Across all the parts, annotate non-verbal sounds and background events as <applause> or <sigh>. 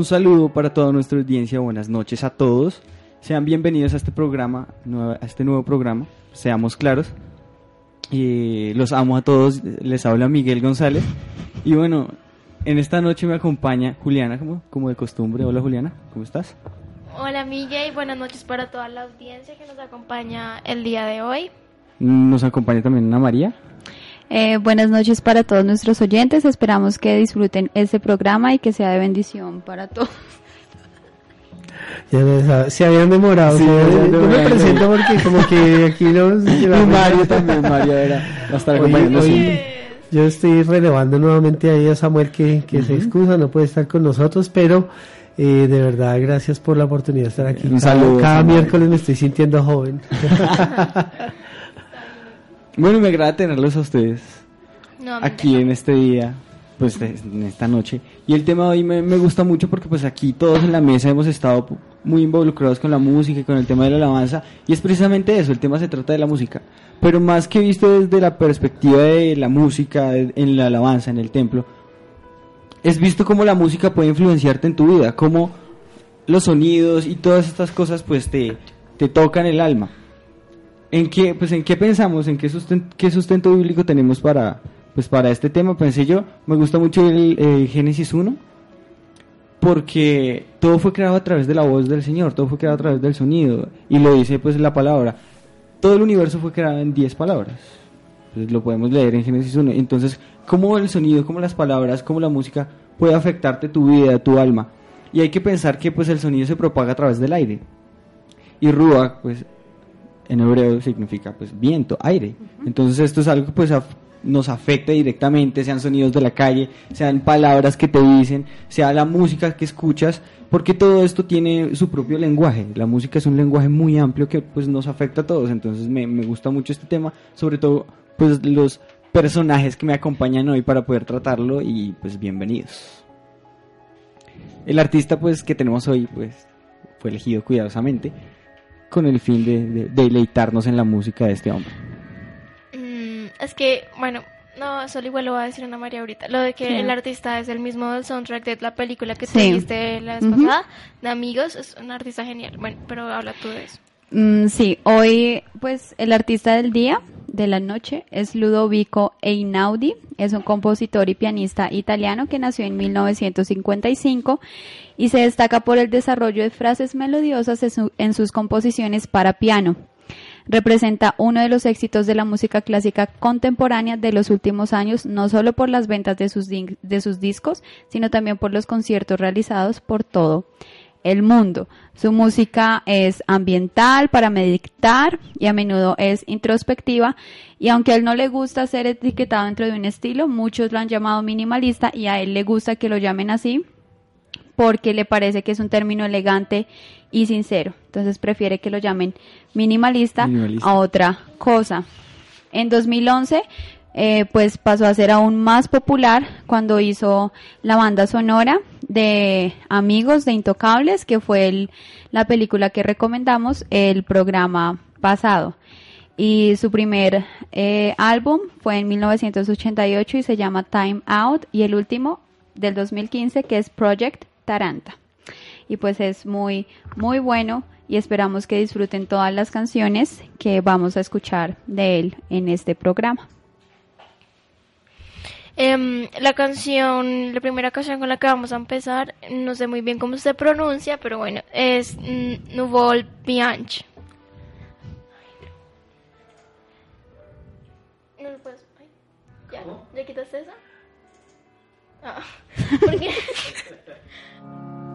Un saludo para toda nuestra audiencia, buenas noches a todos. Sean bienvenidos a este programa, a este nuevo programa, seamos claros. Los amo a todos, les habla Miguel González. Y bueno, en esta noche me acompaña Juliana, como, como de costumbre. Hola Juliana, ¿cómo estás? Hola Miguel, buenas noches para toda la audiencia que nos acompaña el día de hoy. Nos acompaña también Ana María. Eh, buenas noches para todos nuestros oyentes. Esperamos que disfruten este programa y que sea de bendición para todos. Ya se habían demorado. Sí, me presento <laughs> porque como que aquí nos... <laughs> Y Mario <laughs> también, Mario era, va a estar Yo estoy relevando nuevamente ahí a Samuel que, que se excusa, no puede estar con nosotros, pero eh, de verdad gracias por la oportunidad de estar aquí. Un Cada- saludo, Cada, miércoles me estoy sintiendo joven. Bueno, me agrada tenerlos a ustedes No, aquí en este día, pues en esta noche. Y el tema de hoy me, me gusta mucho porque pues aquí todos en la mesa hemos estado muy involucrados con la música y con el tema de la alabanza. Y es precisamente eso, el tema se trata de la música. Pero más que visto desde la perspectiva de la música en la alabanza, en el templo, es visto cómo la música puede influenciarte en tu vida, cómo los sonidos y todas estas cosas pues te, te tocan el alma. ¿En qué, pues, ¿En qué pensamos? ¿En qué sustento, qué sustento bíblico tenemos para, pues, para este tema? Pensé yo, me gusta mucho el eh, Génesis 1, porque todo fue creado a través de la voz del Señor, todo fue creado a través del sonido, y lo dice pues la palabra. Todo el universo fue creado en 10 palabras. Pues, lo podemos leer en Génesis 1. Entonces, ¿cómo el sonido, cómo las palabras, cómo la música puede afectarte tu vida, tu alma? Y hay que pensar que pues el sonido se propaga a través del aire. Y Ruach, pues en hebreo significa pues viento, aire. Entonces esto es algo que pues nos afecta directamente, sean sonidos de la calle, sean palabras que te dicen, sea la música que escuchas, porque todo esto tiene su propio lenguaje. La música es un lenguaje muy amplio que pues nos afecta a todos. Entonces me, me gusta mucho este tema, sobre todo pues los personajes que me acompañan hoy para poder tratarlo y pues bienvenidos. El artista pues que tenemos hoy pues fue elegido cuidadosamente con el fin de, de- de deleitarnos en la música de este hombre. Mm, es que, bueno, no, solo igual lo va a decir Ana María ahorita. Lo de que Sí. el artista es el mismo del soundtrack de la película que tú Sí. viste la vez pasada, de Amigos, es un artista genial. Bueno, pero habla tú de eso. Mm, sí, hoy pues el artista del día, de la noche, es Ludovico Einaudi. Es un compositor y pianista italiano que nació en 1955 y se destaca por el desarrollo de frases melodiosas en, su- en sus composiciones para piano. Representa uno de los éxitos de la música clásica contemporánea de los últimos años, no solo por las ventas de sus, de sus discos, sino también por los conciertos realizados por todo el mundo. Su música es ambiental para meditar y a menudo es introspectiva y aunque a él no le gusta ser etiquetado dentro de un estilo, muchos lo han llamado minimalista y a él le gusta que lo llamen así porque le parece que es un término elegante y sincero. Entonces prefiere que lo llamen minimalista, Minimalista. a otra cosa. En 2011, eh, pues pasó a ser aún más popular cuando hizo la banda sonora de Amigos de Intocables, que fue el- la película que recomendamos el programa pasado. Y su primer eh, álbum fue en 1988 y se llama Time Out y el último del 2015 que es Project Taranta. Y pues es muy, muy bueno y esperamos que disfruten todas las canciones que vamos a escuchar de él en este programa. Em, la canción, la primera canción con la que vamos a empezar, no sé muy bien cómo se pronuncia, pero bueno, es Nouveau Bianche. No lo puedes. ay, ¿Ya? ¿Ya quitaste esa? Ah, <laughs> ¿por qué? <laughs>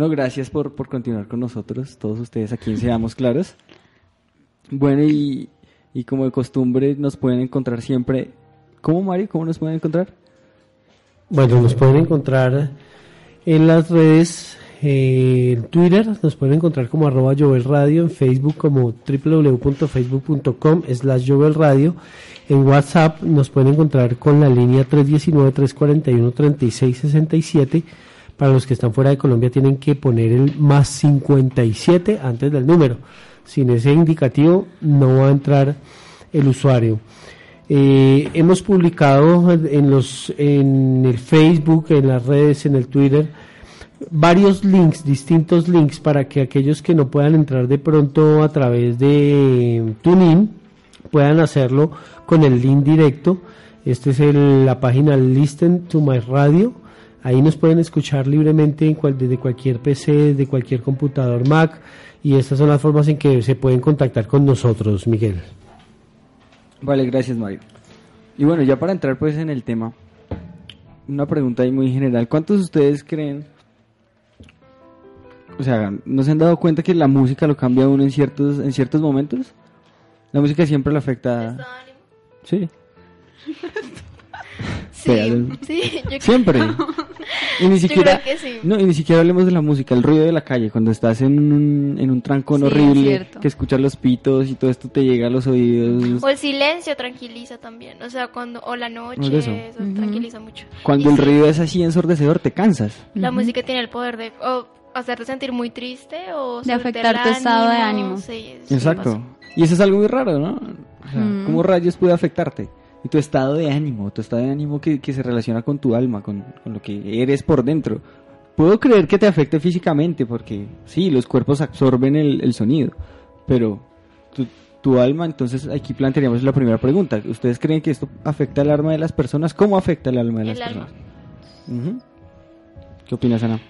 Bueno, gracias por, por continuar con nosotros, todos ustedes aquí en Seamos Claros. Bueno, y, y como de costumbre nos pueden encontrar siempre. ¿Cómo, Mario? ¿Cómo nos pueden encontrar? Bueno, nos pueden encontrar en las redes, eh, en Twitter, nos pueden encontrar como arroba Radio, en Facebook como www.facebook.com slash Radio, en WhatsApp nos pueden encontrar con la línea 319-341-3667, para los que están fuera de Colombia tienen que poner el más 57 antes del número, sin ese indicativo no va a entrar el usuario. Eh, hemos publicado en los en el Facebook, en las redes, en el Twitter varios links, distintos links para que aquellos que no puedan entrar de pronto a través de TuneIn puedan hacerlo con el link directo. Este es la página Listen to My Radio. Ahí nos pueden escuchar libremente en cual- desde cualquier PC, de cualquier computador Mac. Y estas son las formas en que se pueden contactar con nosotros, Miguel. Vale, gracias, Mario. Y bueno, ya para entrar pues en el tema, una pregunta ahí muy general. ¿Cuántos de ustedes creen, o sea, no se han dado cuenta que la música lo cambia a uno en ciertos, en ciertos momentos? La música siempre le afecta... Sí, <laughs> Sí, sí, yo <laughs> creo- siempre. <laughs> Y ni siquiera, creo que sí. no, y ni siquiera hablemos de la música, el ruido de la calle, cuando estás en un, en un trancón Sí, es horrible, cierto. que escuchas los pitos y todo esto te llega a los oídos. O el silencio tranquiliza también, o sea, cuando o la noche, Es eso. eso Ujú. tranquiliza mucho. Cuando Y el sí, ruido es así ensordecedor, te cansas. La música tiene el poder de o hacerte sentir muy triste o De afectar tu estado de ánimo. Sí, Exacto. Y eso es algo muy raro, ¿no? O sea, Mm. ¿cómo rayos puede afectarte? Y tu estado de ánimo, tu estado de ánimo que, que se relaciona con tu alma, con, con lo que eres por dentro. Puedo creer que te afecte físicamente, porque sí, los cuerpos absorben el, el sonido, pero tu, tu alma, entonces aquí plantearíamos la primera pregunta. ¿Ustedes creen que esto afecta el alma de las personas? ¿Cómo afecta el alma de las El personas? ¿Qué opinas, Ana?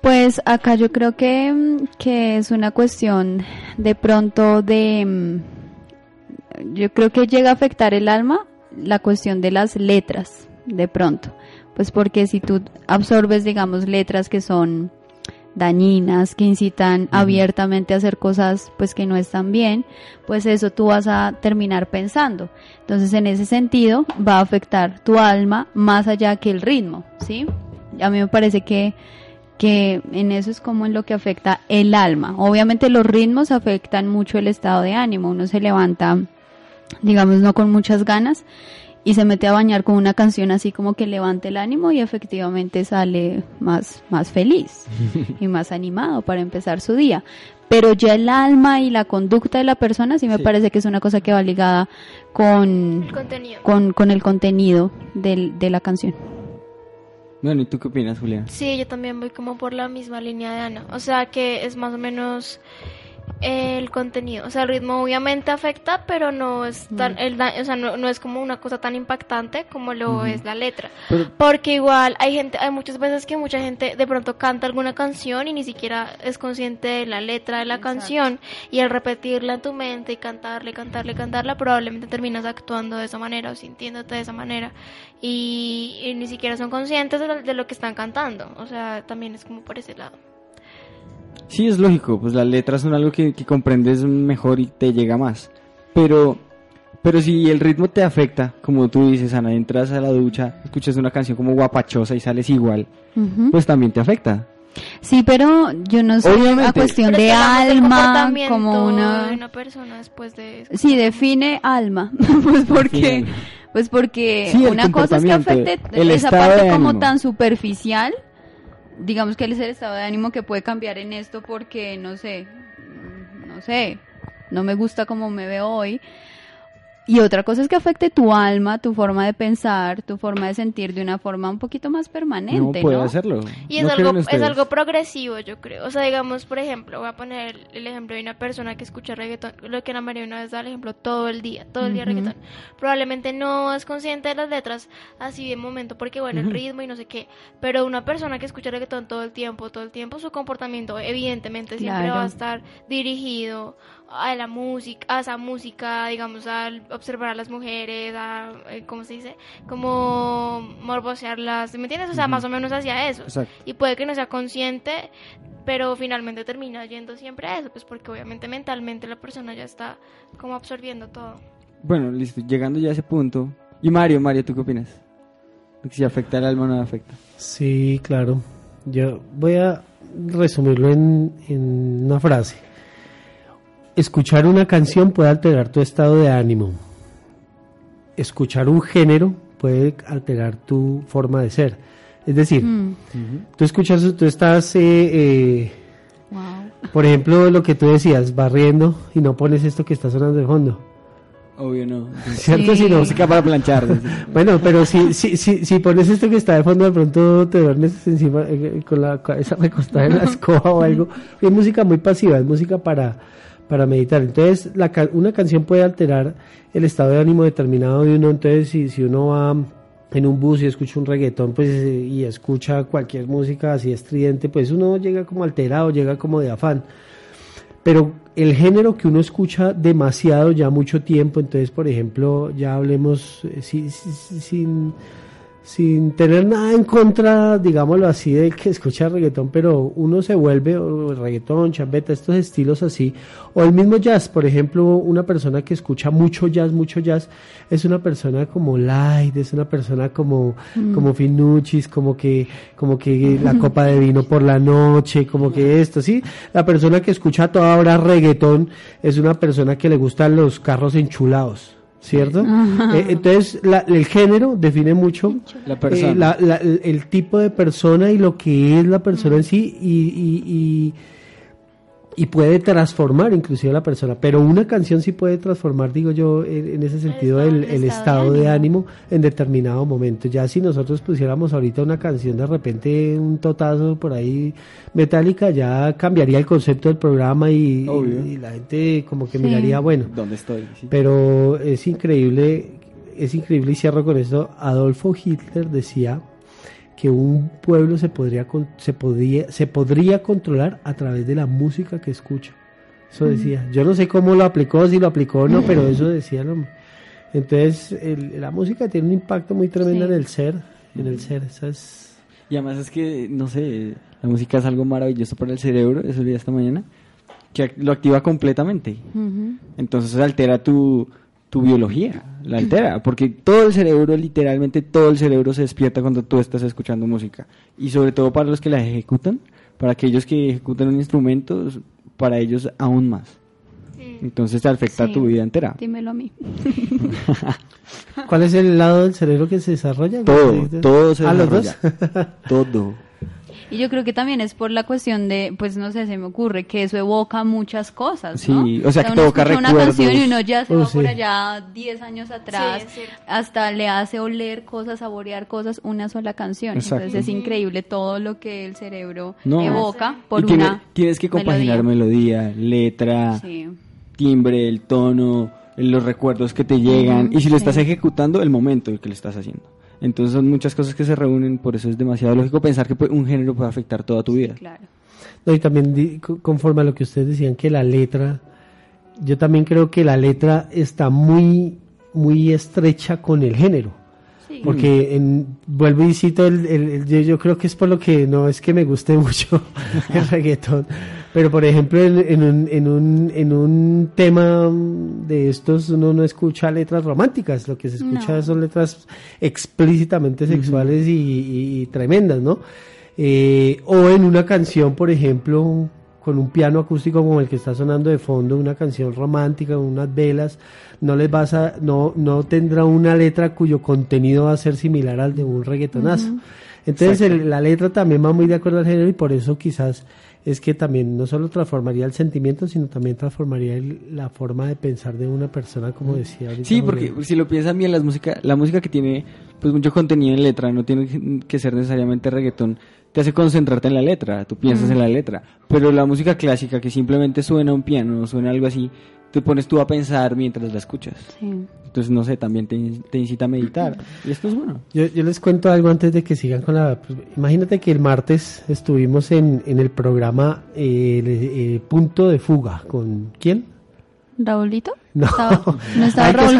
Pues acá yo creo que, que es una cuestión de pronto de... Yo creo que llega a afectar el alma la cuestión de las letras, de pronto. Pues porque si tú absorbes, digamos, letras que son dañinas, que incitan abiertamente a hacer cosas pues que no están bien, pues eso tú vas a terminar pensando. Entonces en ese sentido va a afectar tu alma más allá que el ritmo, ¿sí? A mí me parece que que en eso es como en lo que afecta el alma. Obviamente los ritmos afectan mucho el estado de ánimo. Uno se levanta, digamos, no con muchas ganas y se mete a bañar con una canción así como que levante el ánimo y efectivamente sale más, más feliz <laughs> y más animado para empezar su día. Pero ya el alma y la conducta de la persona sí me Sí. parece que es una cosa que va ligada con, El contenido. con, con el contenido del- de la canción. Bueno, ¿y tú qué opinas, Julián? Sí, yo también voy como por la misma línea de Ana. O sea, que es más o menos el contenido. O sea, el ritmo obviamente afecta, pero no es tan, el da- o sea, no, no es como una cosa tan impactante como lo es la letra. Pero- Porque igual hay gente, hay muchas veces que mucha gente de pronto canta alguna canción y ni siquiera es consciente de la letra de la Exacto. canción y al repetirla en tu mente y cantarle, cantarle, cantarla, probablemente terminas actuando de esa manera o sintiéndote de esa manera y, y ni siquiera son conscientes de lo, de lo que están cantando. O sea, también es como por ese lado. Sí, es lógico, pues las letras son algo que, que comprendes mejor y te llega más. Pero, pero si el ritmo te afecta, como tú dices, Ana, entras a la ducha, escuchas una canción como guapachosa y sales igual, pues también te afecta. Sí, pero yo no sé Obviamente. a cuestión Pero de alma como de una una persona después de Sí, define alma, <laughs> pues porque pues porque Sí, una cosa es que afecte el esa estado parte como tan superficial, digamos que es el estado de ánimo que puede cambiar en esto porque no sé, no sé, no me gusta como me veo hoy. Y otra cosa es que afecte tu alma, tu forma de pensar, tu forma de sentir de una forma un poquito más No permanente, puede ¿no? hacerlo. Y es, ¿No algo, es algo progresivo, yo creo. O sea, digamos, por ejemplo, voy a poner el, ejemplo de una persona que escucha reggaetón, lo que Ana María una vez da el ejemplo todo el día, todo el día Ujú. reggaetón. Probablemente no es consciente de las letras así de momento, porque bueno, el ritmo y no sé qué. Pero una persona que escucha reggaetón todo el tiempo, todo el tiempo, su comportamiento evidentemente siempre Claro. va a estar dirigido a la música, a esa música, digamos, al, observar a las mujeres, a, eh, ¿cómo se dice? Como morbosearlas, ¿me entiendes? O sea, más o menos hacia eso. Exacto. Y puede que no sea consciente, pero finalmente termina yendo siempre a eso, pues porque obviamente mentalmente la persona ya está como absorbiendo todo. Bueno, listo, llegando ya a ese punto. Y Mario, Mario, ¿tú qué opinas? Si afecta al alma o no afecta. Sí, claro. Yo voy a resumirlo en, en una frase. Escuchar una canción puede alterar tu estado de ánimo. Escuchar un género puede alterar tu forma de ser. Es decir, Mm, tú escuchas, tú estás, eh, eh, wow. por ejemplo, lo que tú decías, barriendo y no pones esto que está sonando de fondo. Obvio no. ¿Cierto? Sí. Si no, Música para planchar. <laughs> Bueno, pero si, si, si, si pones esto que está de fondo, de pronto te duermes encima eh, con la cabeza recostada en la escoba o algo. Es música muy pasiva, es música para, para meditar. Entonces, una canción puede alterar el estado de ánimo determinado de uno. Entonces, si, si uno va en un bus y escucha un reggaetón pues eh, y escucha cualquier música así estridente, pues uno llega como alterado, llega como de afán pero el género que uno escucha demasiado ya mucho tiempo, entonces por ejemplo, ya hablemos eh, si- si- si- sin, sin tener nada en contra, digámoslo así, del que escucha reggaetón, pero uno se vuelve, o reggaetón, chambeta, estos estilos así, o el mismo jazz, por ejemplo, una persona que escucha mucho jazz, mucho jazz, es una persona como light, es una persona como, como finuchis, como que, como que la copa de vino por la noche, como que esto, sí, la persona que escucha a toda hora reggaetón es una persona que le gustan los carros enchulados. ¿Cierto? Eh, entonces, la- el género define mucho La persona. eh, la- la- el, el tipo de persona y lo que es la persona en sí y, y, y, y puede transformar inclusive a la persona. Pero una canción sí puede transformar, digo yo, en, en ese sentido, el, el el estado estado de de ánimo en determinado momento. Ya si nosotros pusiéramos ahorita una canción de repente, un totazo por ahí metálica, ya cambiaría el concepto del programa y, la gente como que Sí. miraría, bueno, ¿Dónde estoy? Sí. pero es increíble, es increíble y cierro con esto. Adolfo Hitler decía que un pueblo se podría se podría se podría controlar a través de la música que escucha. Eso decía. Yo no sé cómo lo aplicó, si lo aplicó o no, <laughs> pero eso decía el hombre. Entonces, el- la música tiene un impacto muy tremendo Sí. en el ser, en el ser. Esa es Y además es que, no sé, la música es algo maravilloso para el cerebro, eso leí esta mañana, que lo activa completamente. Ujú. Entonces altera tu, tu biología, la altera, porque todo el cerebro, literalmente todo el cerebro se despierta cuando tú estás escuchando música. Y sobre todo para los que la ejecutan, para aquellos que ejecutan un instrumento, para ellos aún más. Entonces te afecta Sí. tu vida entera. Dímelo a mí. <laughs> ¿Cuál es el lado del cerebro que se desarrolla? Todo, todo se ¿A los dos? desarrolla. <laughs> Todo. Y yo creo que también es por la cuestión de, pues no sé, se me ocurre que eso evoca muchas cosas, Sí, o sea, que uno evoca escucha una recuerdos. canción y uno ya se Oh, va sí. por allá 10 años atrás, Sí, hasta le hace oler cosas, saborear cosas, una sola canción. Exacto. Entonces es increíble todo lo que el cerebro No. evoca por y tiene- una tienes que compaginar melodía, letra, Sí. timbre, el tono, los recuerdos que te llegan y si lo sí. estás ejecutando, el momento en que lo estás haciendo. Entonces son muchas cosas que se reúnen, por eso es demasiado lógico pensar que un género puede afectar toda tu vida. Claro. No, y también conforme a lo que ustedes decían que la letra, yo también creo que la letra está muy, muy estrecha con el género. Sí. Porque en, vuelvo y cito, el, el- el- yo, yo creo que es por lo que no es que me guste <laughs> mucho el reggaetón. Pero por ejemplo, en, en un, en, un, en un tema de estos uno no escucha letras románticas, lo que se escucha No. son letras explícitamente sexuales y, y- y tremendas, ¿no? Eh, o en una canción, por ejemplo, con un piano acústico como el que está sonando de fondo, una canción romántica, unas velas, no les vas a, no, no tendrá una letra cuyo contenido va a ser similar al de un reggaetonazo. Entonces el- la letra también va muy de acuerdo al género y por eso quizás es que también no solo transformaría el sentimiento, sino también transformaría el- la forma de pensar de una persona, como decía ahorita. Sí, porque si lo piensan bien, las música, la música que tiene pues mucho contenido en letra, no tiene que ser necesariamente reggaetón, te hace concentrarte en la letra, tú piensas en la letra. Pero la música clásica que simplemente suena un piano, suena algo así, te pones tú a pensar mientras la escuchas. Sí. Entonces, no sé, también te, te incita a meditar. Y esto es bueno. Yo, yo les cuento algo antes de que sigan con la... pues, imagínate que el martes estuvimos en, en el programa eh, el, eh, Punto de Fuga. ¿Con quién? Raulito? No. ¿Estaba, no <laughs> estaba Raúl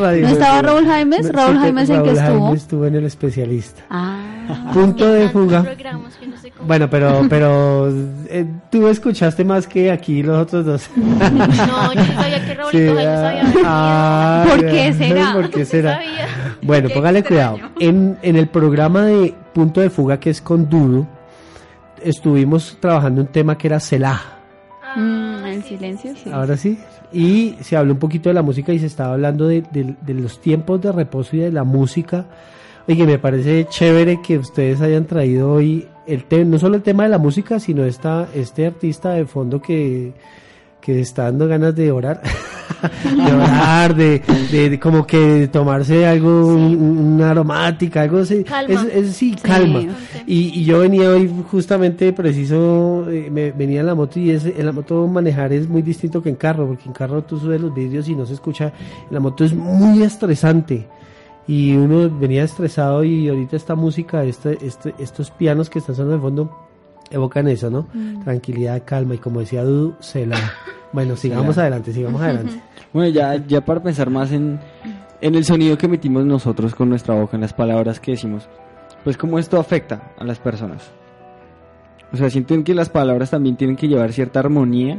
radio, ¿No estaba Raúl Jaimes? No, Raúl Jaimes en que Raúl estuvo. Jaimes estuvo en el especialista. Ah. Punto de fuga. no sé Bueno, pero, pero eh, tú escuchaste más que aquí los otros dos. <laughs> No, yo no sabía que Raulito Sí, Jaimes ah, ah, ¿Por qué será? ¿Por qué No será? sabía. Bueno, Qué póngale extraño. cuidado. En, en el programa de Punto de Fuga, que es con Dudu, estuvimos trabajando un tema que era Selah. Ah, Sí, silencio. Ahora sí. Y se habló un poquito de la música y se estaba hablando de, los tiempos de reposo y de la música. Oye, me parece chévere que ustedes hayan traído hoy el no solo el tema de la música, sino esta, este artista de fondo que, que está dando ganas de orar, <laughs> de orar, de, de- de como que tomarse algo, un- una aromática, algo así. Calma. Es, es- sí, Sí. calma. Y, y yo venía hoy justamente preciso, eh, me venía en la moto y es, en la moto manejar es muy distinto que en carro, porque en carro tú subes los vídeos y no se escucha, en la moto es muy estresante. Y uno venía estresado y ahorita esta música, este, este, estos pianos que están sonando de fondo, evocan eso, ¿no? Tranquilidad, calma y como decía Dudu, se la... Bueno, sigamos adelante, sigamos adelante. Bueno, ya, ya para pensar más en, en el sonido que emitimos nosotros con nuestra boca, en las palabras que decimos, pues cómo esto afecta a las personas. O sea, sienten que las palabras también tienen que llevar cierta armonía,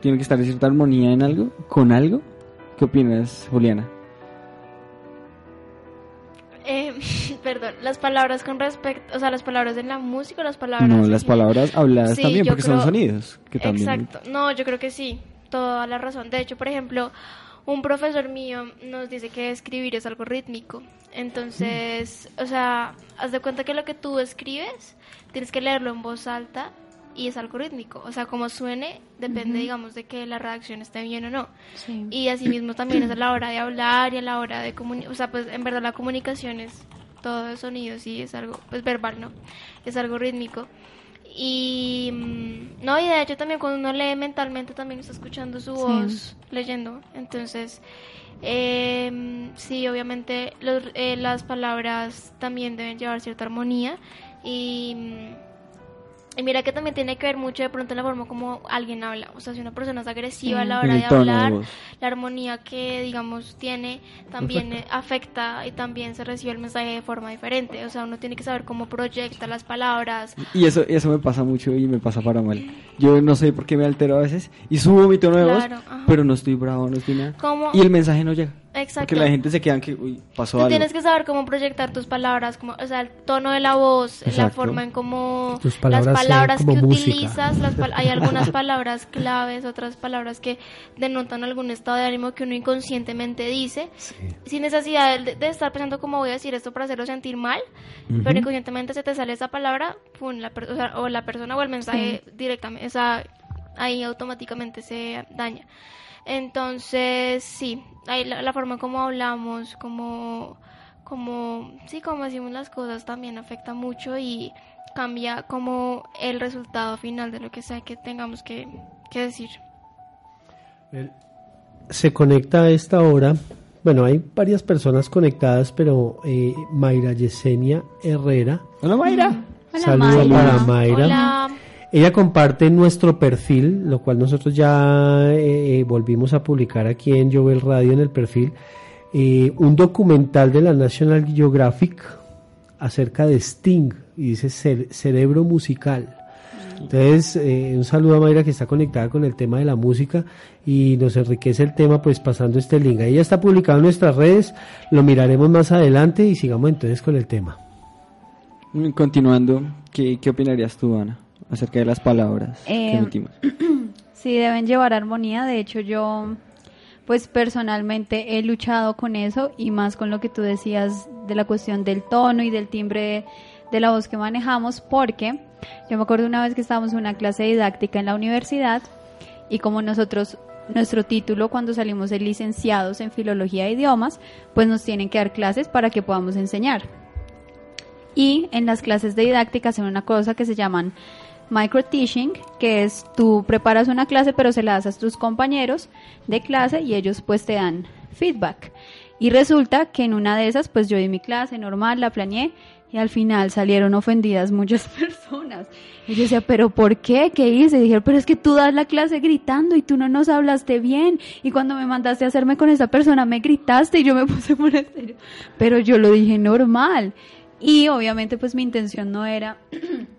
tienen que estar en cierta armonía en algo, con algo. ¿Qué opinas, Juliana? Eh, <laughs> perdón, las palabras con respecto, o sea, las palabras de la música o las palabras. No, en las palabras habladas Sí, también, porque son sonidos. Que también Exacto. No, yo creo que sí. Toda la razón. De hecho, por ejemplo, un profesor mío nos dice que escribir es algo rítmico. Entonces, o sea, haz de cuenta que lo que tú escribes, tienes que leerlo en voz alta y es algo rítmico. O sea, como suene, depende, digamos, de que la redacción esté bien o no. Sí. Y asimismo también es a la <clears throat> hora de hablar y a la hora de comunicar. O sea, pues en verdad la comunicación es todo de sonidos y es algo, pues verbal, ¿no? Es algo rítmico. Y mm, no, y de hecho también cuando uno lee mentalmente también está escuchando su Sí. voz leyendo. Entonces, eh, sí, obviamente los- eh, las palabras también deben llevar cierta armonía. Y, mm, y mira que también tiene que ver mucho de pronto la forma como alguien habla. O sea, si una persona es agresiva a la En hora de hablar, la armonía que, digamos, tiene también afecta y también se recibe el mensaje de forma diferente. O sea, uno tiene que saber cómo proyecta las palabras. Y eso, eso me pasa mucho y me pasa para mal. Yo no sé por qué me altero a veces y subo mi tono de voz, ajá. pero no estoy bravo, no estoy nada. ¿Cómo? Y el mensaje no llega. Exacto. Porque la gente se queda que, uy, pasó Tú algo. tienes que saber cómo proyectar tus palabras, como, o sea, el tono de la voz, la forma en cómo Tus palabras las palabras como que música. utilizas, las pal- hay algunas <laughs> palabras claves, otras palabras que denotan algún estado de ánimo que uno inconscientemente dice, sin necesidad de, de estar pensando cómo voy a decir esto para hacerlo sentir mal, pero inconscientemente se te sale esa palabra, pum, la o, sea, o la persona o el mensaje directamente, o sea, ahí automáticamente se daña. Entonces, sí, ahí la, la forma como hablamos, como, como, sí, como decimos las cosas también afecta mucho y cambia como el resultado final de lo que sea que tengamos que, que decir. Se conecta a esta hora, bueno, hay varias personas conectadas, pero eh, Mayra Yesenia Herrera, Hola, Mayra. Hola, saludo Mayra. para Mayra. Hola. Ella comparte nuestro perfil, lo cual nosotros ya eh, eh, volvimos a publicar aquí en Jovel Radio en el perfil, eh, un documental de la National Geographic acerca de Sting, y dice cere- cerebro musical. Entonces, un saludo a Mayra que está conectada con el tema de la música y nos enriquece el tema pues pasando este link. Ahí ya está publicado en nuestras redes, lo miraremos más adelante y sigamos entonces con el tema. Continuando, ¿qué, qué opinarías tú, Ana, acerca de las palabras que Eh, emitimos? Sí, deben llevar armonía. De hecho, yo, pues personalmente he luchado con eso y más con lo que tú decías de la cuestión del tono y del timbre de la voz que manejamos, porque yo me acuerdo una vez que estábamos en una clase didáctica en la universidad y como nosotros, nuestro título cuando salimos de licenciados en filología de idiomas, pues nos tienen que dar clases para que podamos enseñar. Y en las clases de didáctica hacen una cosa que se llaman micro teaching, que es tú preparas una clase pero se la das a tus compañeros de clase y ellos pues te dan feedback. Y resulta que en una de esas pues yo di mi clase normal, la planeé y al final salieron ofendidas muchas <laughs> personas. Y yo decía, ¿pero por qué? ¿Qué hice? Y dijeron, pero es que tú das la clase gritando y tú no nos hablaste bien. Y cuando me mandaste a hacerme con esa persona, me gritaste y yo me puse muy serio. Pero yo lo dije normal. Y obviamente, pues mi intención no era <clears throat>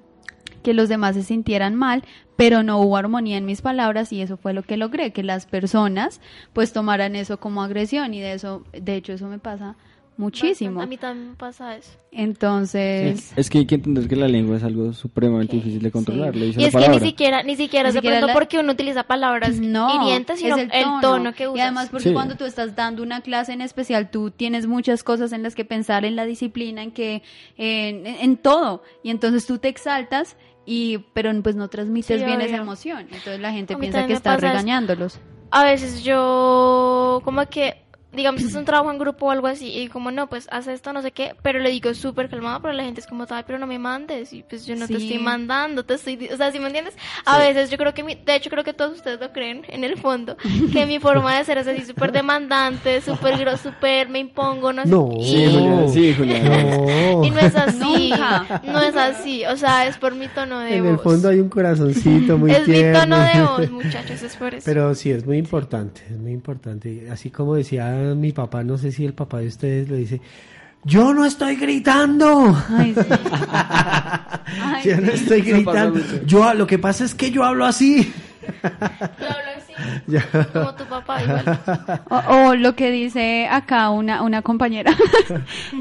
que los demás se sintieran mal, pero no hubo armonía en mis palabras y eso fue lo que logré, que las personas pues tomaran eso como agresión y de eso, de hecho eso me pasa muchísimo. A mí también me pasa eso. Entonces, Sí, Es que hay que entender que la lengua es algo supremamente difícil de controlar. Sí. Lo dice Y la es que ni siquiera, ni siquiera Ni es de siquiera la- porque uno utiliza palabras no, hirientes, sino es el tono, que usas. Y además porque Sí. cuando tú estás dando una clase en especial, tú tienes muchas cosas en las que pensar en la disciplina, en que en, en todo, y entonces tú te exaltas y pero pues no transmites Sí, bien obvio. esa emoción. Entonces la gente piensa que estás regañándolos. a veces yo como que digamos es un trabajo en grupo o algo así y como no pues haz esto no sé qué pero le digo súper calmado pero la gente es como ay pero no me mandes y pues yo no te Sí. estoy mandando te estoy o sea ¿sí me entiendes? a veces yo creo que mi, de hecho creo que todos ustedes lo creen en el fondo que mi forma de ser es así súper demandante súper gro- súper me impongo no sé No. y, Sí, Julián, sí, Julián. <laughs> No. y no es así Nunca. no es así o sea es por mi tono de En voz el fondo hay un corazoncito muy es mi tierno. tono de voz <laughs> muchachos es por eso Pero sí, es muy importante, es muy importante. Así como decía mi papá, no sé si el papá de ustedes le dice, yo no estoy gritando. Ay, sí. <laughs> Ay, yo no estoy gritando. lo que pasa es que yo hablo así. Yo hablo así <laughs> como tu papá igual <laughs> O, o lo que dice acá una, una compañera,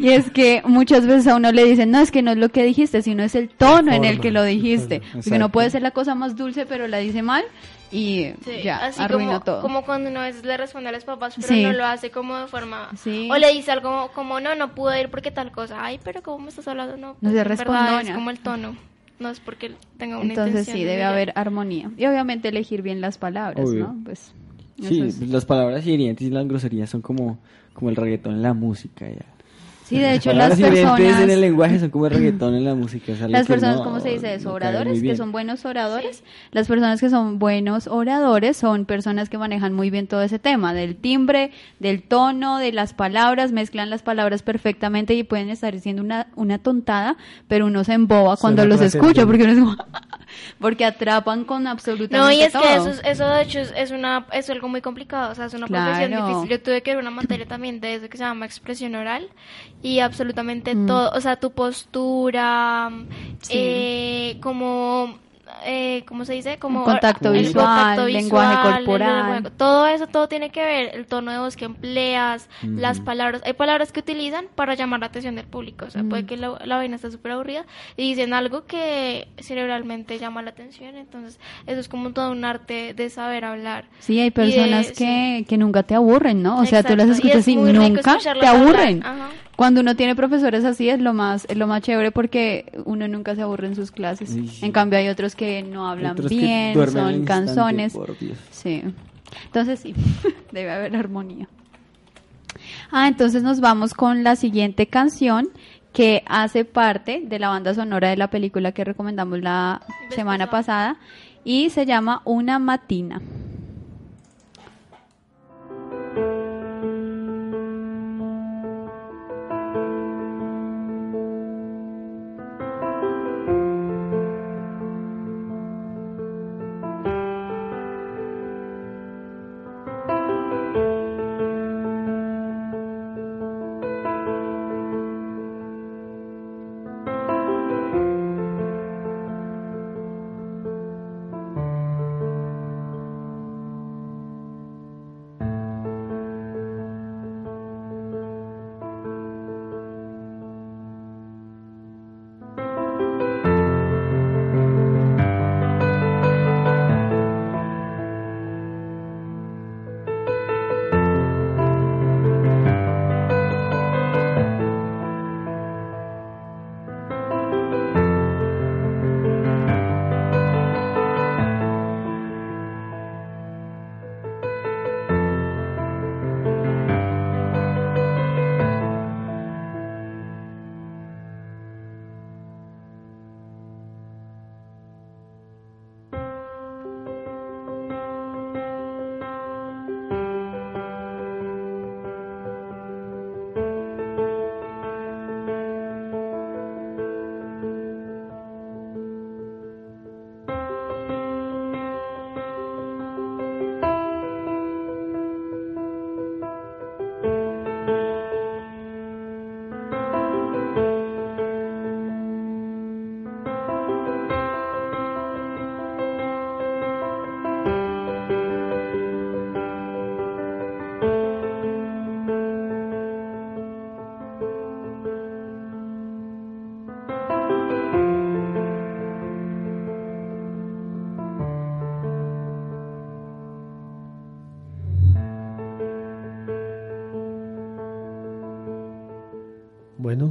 y es que muchas veces a uno le dicen, no, es que no es lo que dijiste, sino es el tono en el que lo dijiste. Porque no puede ser la cosa más dulce, pero la dice mal y Sí, ya, así arruinó como, todo. como cuando uno a veces le responde a los papás, pero Sí. no lo hace como de forma... Sí. O le dice algo como, no, no pude ir porque tal cosa. Ay, pero ¿cómo me estás hablando? No, pues, se verdad respondona. es como el tono. No es porque tenga una Entonces intención sí, de debe ella. haber armonía. Y obviamente elegir bien las palabras, Obvio. ¿no? Pues Sí, es- pues, las palabras hirientes y las groserías son como, como el reggaetón en la música. Ya. Sí, de hecho las personas... en el lenguaje son como el reggaetón en la música. Las personas, no- ¿cómo se dice eso? no Oradores, que son buenos oradores. Las personas que son buenos oradores son personas que manejan muy bien todo ese tema, del timbre, del tono, de las palabras, mezclan las palabras perfectamente y pueden estar diciendo una, una tontada, pero uno se emboba cuando los escucha, porque uno es como- <laughs> <laughs> porque atrapan con absolutamente No, y es todo. que eso, es- eso de hecho es, es una, es algo muy complicado, o sea, es una profesión Claro. difícil. Yo tuve que ver una materia también de eso que se llama expresión oral y absolutamente Mm. todo, o sea, tu postura, Sí. eh, como, eh, ¿cómo se dice? Como Contacto el visual, contacto lenguaje visual, corporal. lenguaje- todo eso, todo tiene que ver, el tono de voz que empleas, las palabras, hay palabras que utilizan para llamar la atención del público, o sea, puede que la, la vaina está súper aburrida y dicen algo que cerebralmente llama la atención, entonces eso es como todo un arte de saber hablar. Sí, hay de- personas que, que nunca te aburren, ¿no? O sea, tú las y escuchas es y, nunca te aburren. ajá. Cuando uno tiene profesores así es lo más es lo más chévere porque uno nunca se aburre en sus clases. Sí. En cambio hay otros que no hablan Otros bien, son canzones. Sí. Entonces sí, <laughs> debe haber armonía. Ah, entonces nos vamos con la siguiente canción que hace parte de la banda sonora de la película que recomendamos la semana pasada. pasada y se llama Una Matina.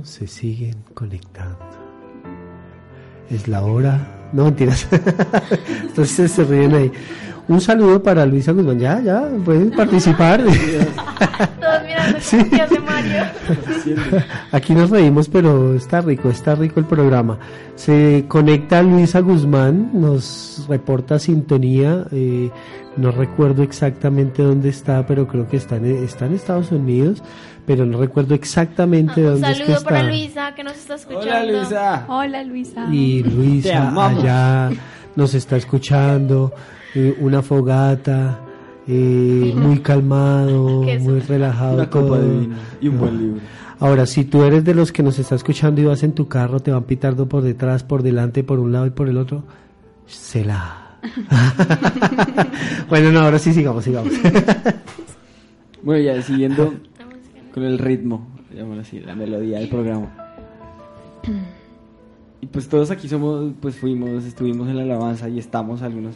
Se siguen conectando. Es la hora. No mentiras. <laughs> Entonces se ríen ahí. Un saludo para Luisa Guzmán. Ya, ya, pueden participar. <laughs> Sí. <laughs> Aquí nos reímos, pero está rico, está rico el programa. Se conecta Luisa Guzmán, nos reporta sintonía. eh, no recuerdo exactamente dónde está, pero creo que está en, está en Estados Unidos, pero no recuerdo exactamente Un dónde es que saludo está. para Luisa que nos está escuchando. Hola Luisa. Hola Luisa. Y Luisa allá nos está escuchando, eh, una fogata, eh, muy calmado, <laughs> muy relajado. Una copa todo. de vino y un buen libro. Ahora, si tú eres de los que nos está escuchando y vas en tu carro, te van pitando por detrás, por delante, por un lado y por el otro, se la. <laughs> <laughs> bueno, no, ahora sí sigamos, sigamos. Bueno, ya siguiendo con el ritmo, llamémoslo así, la melodía del programa. <clears throat> Y pues todos aquí somos, pues fuimos, estuvimos en la alabanza y estamos algunos.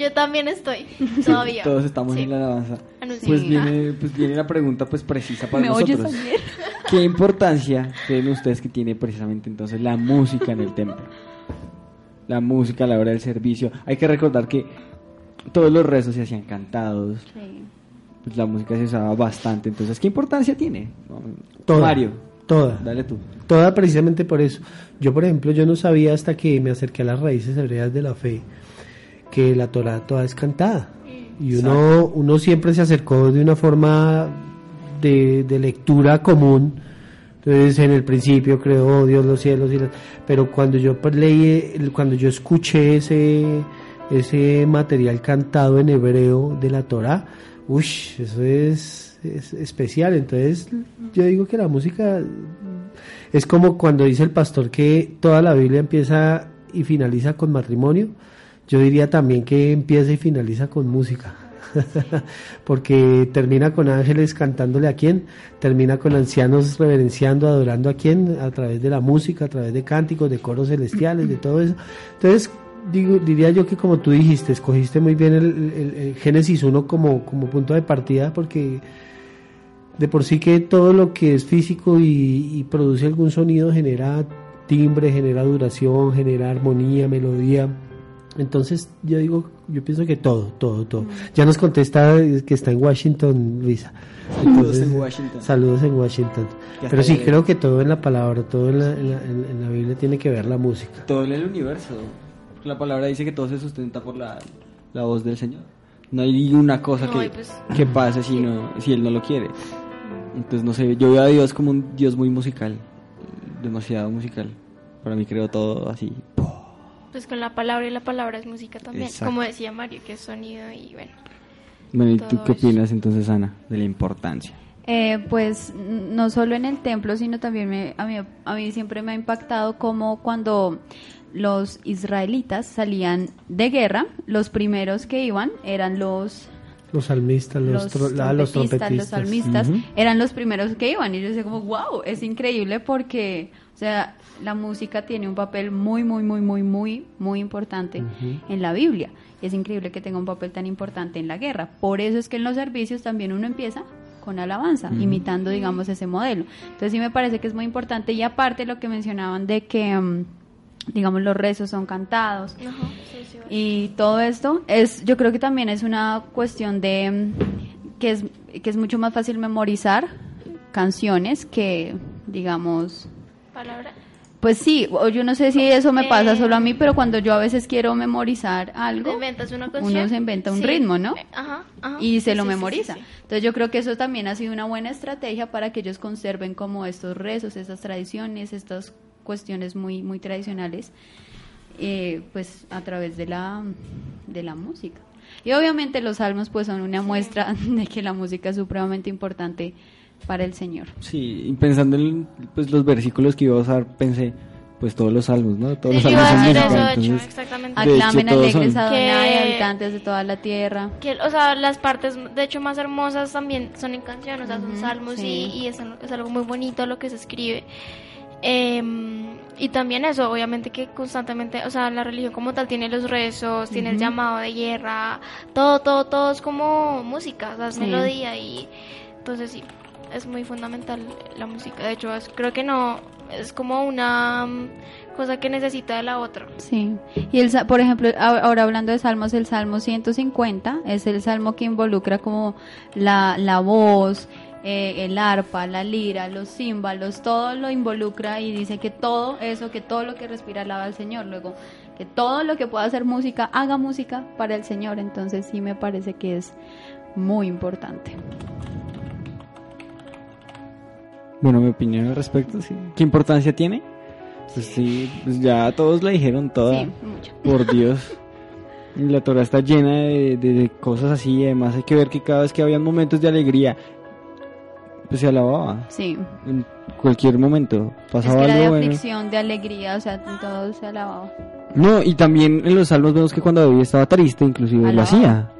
Yo también estoy, <laughs> todavía. Todos estamos Sí. en la alabanza. Pues viene, pues viene la pregunta pues precisa para ¿Me oyes nosotros. ayer? ¿Qué importancia creen ustedes que tiene precisamente entonces la música en el templo? La música a la hora del servicio. Hay que recordar que todos los rezos se hacían cantados, Sí. pues la música se usaba bastante. Entonces, ¿qué importancia tiene? Toda. Mario, Toda. dale tú. Toda precisamente por eso. Yo, por ejemplo, yo no sabía hasta que me acerqué a las raíces hebreas de la fe que la Torah toda es cantada. Y uno, uno siempre se acercó de una forma de, de lectura común. Entonces, en el principio creó Dios los cielos y las... Pero cuando yo pues, leí, cuando yo escuché ese, ese material cantado en hebreo de la Torah, uy, eso es, es especial. Entonces, yo digo que la música es como cuando dice el pastor que toda la Biblia empieza y finaliza con matrimonio. Yo diría también que empieza y finaliza con música. <laughs> Porque termina con ángeles cantándole a quién, termina con ancianos reverenciando, adorando a quién, a través de la música, a través de cánticos, de coros celestiales, de todo eso. Entonces, digo, diría yo que como tú dijiste, escogiste muy bien el, Génesis 1 como, como punto de partida porque de por sí que todo lo que es físico y produce algún sonido genera timbre, genera duración, genera armonía, melodía. Entonces yo digo, yo pienso que todo, todo, todo. Ya nos contesta que está en Washington, Luisa. Saludos en Washington. Saludos en Washington. Pero sí, creo que todo en la palabra, todo en la, en la- en- en la Biblia tiene que ver la música. Todo en el universo. La palabra dice que todo se sustenta por la, la voz del Señor. No hay una cosa No, que, pues- que pase si, no, si Él no lo quiere. Entonces, no sé, yo veo a Dios como un Dios muy musical. Demasiado musical. Para mí creo todo así. Pues con la palabra y la palabra es música también. Exacto. Como decía Mario, que es sonido y bueno. Bueno, ¿y tú qué eso. opinas entonces, Ana, de la importancia? Eh, pues no solo en el templo, sino también me- a, mí, a mí siempre me ha impactado como cuando los israelitas salían de guerra, los primeros que iban eran los Los salmistas, los, los, tro- ah, los trompetistas, los trompetistas. salmistas, Ujú. eran los primeros que iban. Y yo decía como, wow, es increíble porque, o sea, la música tiene un papel muy, muy, muy, muy, muy, muy importante en la Biblia. Y es increíble que tenga un papel tan importante en la guerra. Por eso es que en los servicios también uno empieza con alabanza, imitando, digamos, ese modelo. Entonces sí me parece que es muy importante. Y aparte lo que mencionaban de que, mm, digamos, los rezos son cantados. Ajá, sí, sí, bueno. Y todo esto es, yo creo que también es una cuestión de mm, que es, que es mucho más fácil memorizar canciones que, digamos, Palabra. Pues sí, o yo no sé si eso me pasa Eh, solo a mí, pero cuando yo a veces quiero memorizar algo, uno se inventa un Sí. ritmo, ¿no? Ajá, ajá. y se lo sí, memoriza. sí. Entonces yo creo que eso también ha sido una buena estrategia para que ellos conserven como estos rezos, estas tradiciones, estas cuestiones muy muy tradicionales, eh, pues a través de la de la música. Y obviamente los salmos pues son una muestra <laughs> de que la música es supremamente importante para el Señor. Sí, y pensando en pues, los versículos que iba a usar, pensé, pues todos los salmos, ¿no? Todos Sí, los yo iba a salmos son decir música, eso, de hecho, entonces, exactamente. Hecho, Aclamen todos alegres a Adonai, habitantes de toda la tierra. Que, o sea, las partes, de hecho, más hermosas también son en canciones, o sea, son salmos sí. y, y es, algo- es algo muy bonito lo que se escribe. Em, y también eso, obviamente que constantemente, o sea, la religión como tal tiene los rezos, tiene el llamado de guerra, todo, todo, todo es como música, o sea, es Sí. melodía y entonces sí, es muy fundamental la música. De hecho, creo que no es como una mm, cosa que necesita de la otra. Sí, y el, por ejemplo, ahora hablando de salmos, el salmo 150 es el salmo que involucra como la, la voz, eh, el arpa, la lira, los címbalos, todo lo involucra y dice que todo eso, que todo lo que respira alaba al Señor. Luego, que todo lo que pueda hacer música, haga música para el Señor. Entonces sí me parece que es muy importante. Bueno, mi opinión al respecto, sí. ¿Qué importancia tiene? Pues sí, pues ya todos la dijeron toda. Sí, mucho. Por Dios. La Torah está llena de, de- de cosas así. Además, hay que ver que cada vez que había momentos de alegría, pues se alababa. Sí. En cualquier momento. Es Pasaba que era de algo bueno. aflicción, de alegría, o sea, todo se alababa. No, y también en los salmos vemos que cuando David estaba triste, inclusive lo Alababa. hacía.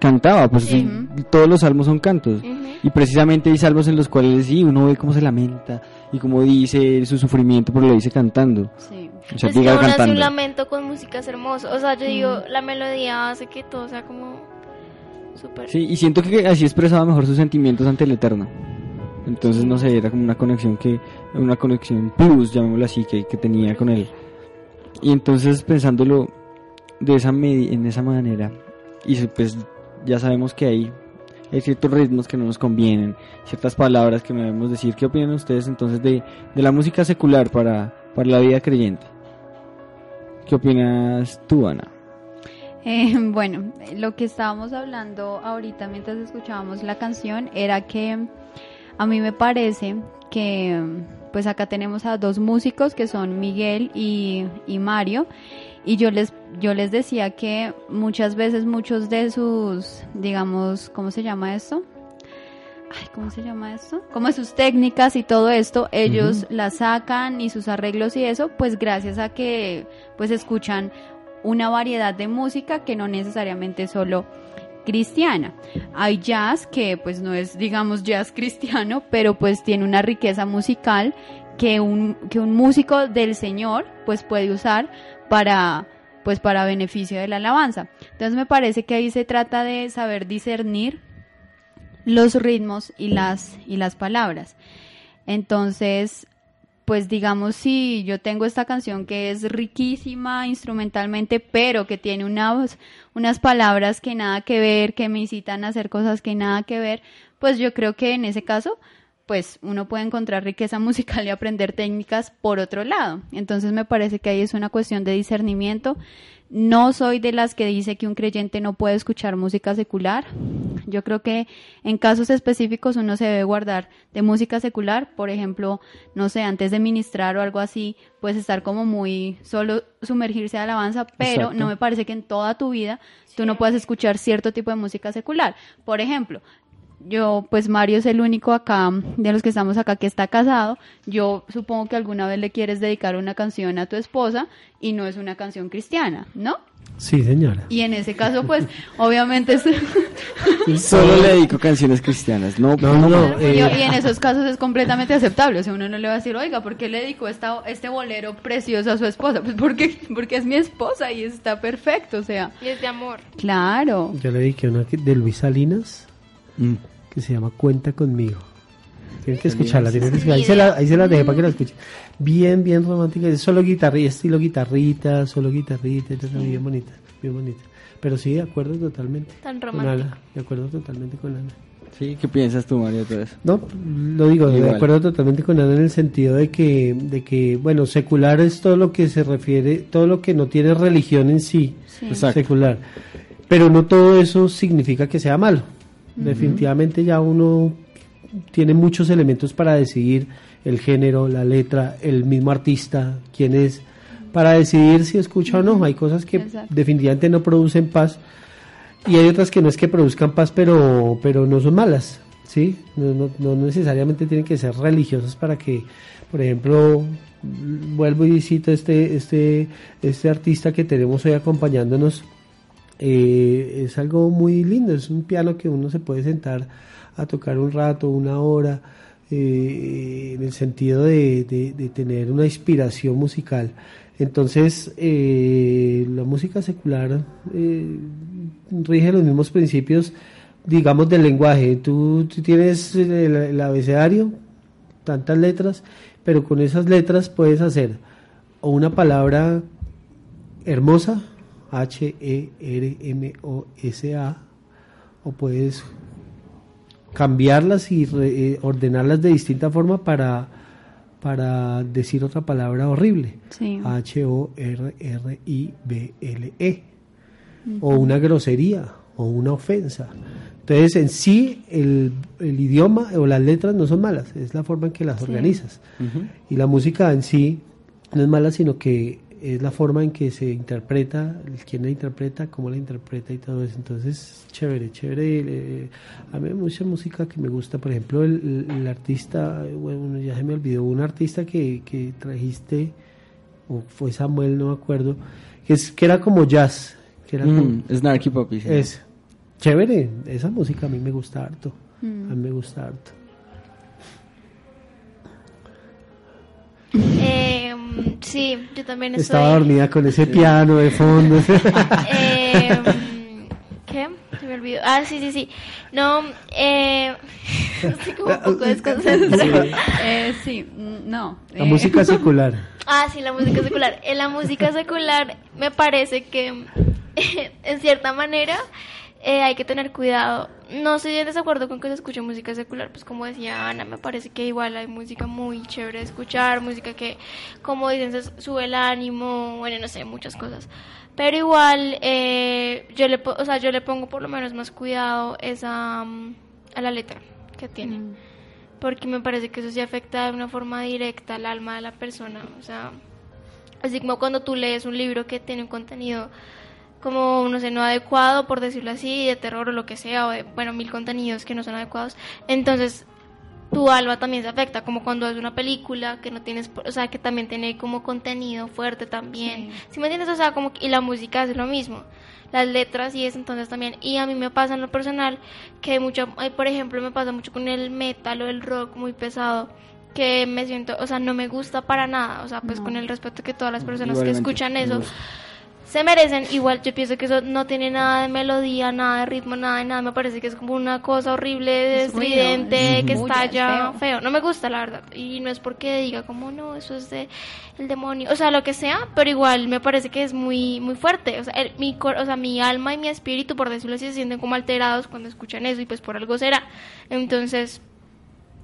Cantaba, pues Sí. sí, todos los salmos son cantos. Ujú. Y precisamente hay salmos en los cuales sí, uno ve cómo se lamenta y cómo dice su sufrimiento, pero lo dice cantando. Sí. O sea, es que cantando. un lamento con música es hermoso. O sea, yo digo, la melodía hace que todo sea como súper... Sí, y siento que así expresaba mejor sus sentimientos ante el Eterno. Entonces, no sé, era como una conexión que, una conexión plus, llamémoslo así, que, que tenía con él. Y entonces, pensándolo de esa en esa manera, y pues ya sabemos que hay, ciertos ritmos que no nos convienen, ciertas palabras que no debemos decir. ¿Qué opinan ustedes entonces de, de la música secular para, para la vida creyente? ¿Qué opinas tú, Ana? Eh, <laughs> bueno, lo que estábamos hablando ahorita mientras escuchábamos la canción era que a mí me parece que pues acá tenemos a dos músicos que son Miguel y, y Mario y yo les yo les decía que muchas veces muchos de sus digamos ¿cómo se llama esto? Ay, ¿cómo se llama esto? Como sus técnicas y todo esto, ellos las sacan y sus arreglos y eso, pues gracias a que pues escuchan una variedad de música que no necesariamente es solo cristiana. Hay jazz que pues no es digamos jazz <laughs> cristiano, pero pues tiene una riqueza musical que un, que un músico del Señor pues puede usar para pues para beneficio de la alabanza. Entonces me parece que ahí se trata de saber discernir los ritmos y las y las palabras. Entonces, pues digamos si yo tengo esta canción que es riquísima instrumentalmente, pero que tiene unas unas palabras que nada que ver, que me incitan a hacer cosas que nada que ver, pues yo creo que en ese caso pues uno puede encontrar riqueza <laughs> musical y aprender técnicas por otro lado. Entonces me parece que ahí es una cuestión de discernimiento. No soy de las que dice que un creyente no puede escuchar música secular. Yo creo que en casos específicos uno se debe guardar de música secular, por ejemplo, no sé, antes de ministrar o algo así, puedes estar como muy solo sumergirse a alabanza, pero Exacto. no me parece que en toda tu vida tú no puedas escuchar cierto tipo de música secular. Por ejemplo, yo, pues Mario es el único acá, de los que estamos acá, que está casado. Yo supongo que alguna vez le quieres dedicar una canción a tu esposa y no es una canción cristiana, ¿no? Sí, señora. Y en ese caso, pues, obviamente es... <laughs> Solo le dedico canciones cristianas, no, No, no, no, eh, y, en esos casos es completamente aceptable. O sea, uno no le va a decir, oiga, ¿por qué le dedicó esta, este bolero precioso a su esposa? Pues porque, porque es mi esposa y está perfecto, o sea, Y es de amor. claro. Yo le dediqué una de Luis Salinas Mm. Que se llama Cuenta conmigo. Tienen que escucharla, tienen que escucharla. Ahí se, la, ahí se la dejé para que la escuchen. Bien, bien romántica. Es solo guitarrita, estilo guitarrita, solo guitarrita, etc. bien bonita, bien bonita. Pero sí, de acuerdo totalmente. Tan. Ana, de acuerdo totalmente con Ana. Sí, ¿qué piensas tú, Mario, todo eso? No, lo digo, de acuerdo totalmente con Ana en el sentido de que, de que, bueno, secular es todo lo que se refiere, todo lo que no tiene religión en sí, Sí. Exacto. secular. Pero no todo eso significa que sea malo. Definitivamente ya uno tiene muchos elementos para decidir el género, la letra, el mismo artista, quién es, para decidir si escucha o no. Hay cosas que Exacto. definitivamente no producen paz y hay otras que no es que produzcan paz, pero, pero no son malas, ¿sí? No, no, no necesariamente tienen que ser religiosas para que, por ejemplo, vuelvo y cito este, este, este artista que tenemos hoy acompañándonos, eh, es algo muy lindo, es un piano que uno se puede sentar a tocar un rato, una hora, eh, en el sentido de, de- tener una inspiración musical. Entonces, eh, la música secular rige los mismos principios digamos, del lenguaje. Tú, tienes el, abecedario, tantas letras, pero con esas letras puedes hacer una palabra hermosa, H-E-R-M-O-S-A, o puedes cambiarlas y re- eh, ordenarlas de distinta forma para, para decir otra palabra horrible. Sí. H-O-R-R-I-B-L-E. E. O una grosería o una ofensa. Entonces, en sí, el, el idioma o las letras no son malas, es la forma en que las organizas. Y la música en sí no es mala, sino que es la forma en que se interpreta, quién la interpreta, cómo la interpreta y todo eso. Entonces, chévere, chévere. eh, a mí hay mucha música que me gusta. Por ejemplo, el, artista, eh, bueno, ya se me olvidó, un artista que, que trajiste, o fue Samuel, no me acuerdo, que, es, que era como jazz. Que era como- Mm, Snarky Puppy. sí. es chévere, esa música a mí me gusta harto. A mí me gusta harto. Eh, sí, yo también estoy... Estaba dormida con ese piano de fondo. <laughs> Eh, ¿Qué? Se me olvidó. Ah, sí, sí, sí. No, eh... <laughs> Estoy como un poco desconcentrada. <laughs> Eh, sí, mm, no. La eh, música secular. Ah, sí, la música secular. En la música secular me parece que, en cierta manera, eh, hay que tener cuidado. No estoy en desacuerdo con que se escuche música secular, pues como decía Ana, me parece que igual hay música muy chévere de escuchar, música que, como dicen, se sube el ánimo, bueno, no sé, muchas cosas. Pero igual, eh, yo le, o sea, yo le pongo por lo menos más cuidado esa, mm, a la letra que tiene mm, porque me parece que eso sí afecta de una forma directa al alma de la persona. O sea, así como cuando tú lees un libro que tiene un contenido como, no sé, no adecuado, por decirlo así, de terror o lo que sea, o de, bueno, mil contenidos que no son adecuados, entonces tu alma también se afecta, como cuando es una película que no tienes, o sea, que también tiene como contenido fuerte también. ¿Sí, me entiendes? O sea, como que- y la música es lo mismo. Las letras y eso entonces también. Y a mí me pasa en lo personal que mucho, ay, por ejemplo, me pasa mucho con el metal o el rock muy pesado que me siento, o sea, no me gusta para nada, o sea, pues No. con el respeto que todas las personas que escuchan eso. Se merecen. Igual yo pienso que eso no tiene nada de melodía, nada de ritmo, nada de nada. Me parece que es como una cosa horrible, Es estridente, es que está es ya feo. feo. No me gusta, la verdad. Y no es porque diga como, no, eso es de el demonio. O sea, lo que sea, pero igual me parece que es muy muy fuerte. O sea, el- mi, cor- o sea, mi alma y mi espíritu, por decirlo así, se sienten como alterados cuando escuchan eso y pues por algo será. Entonces...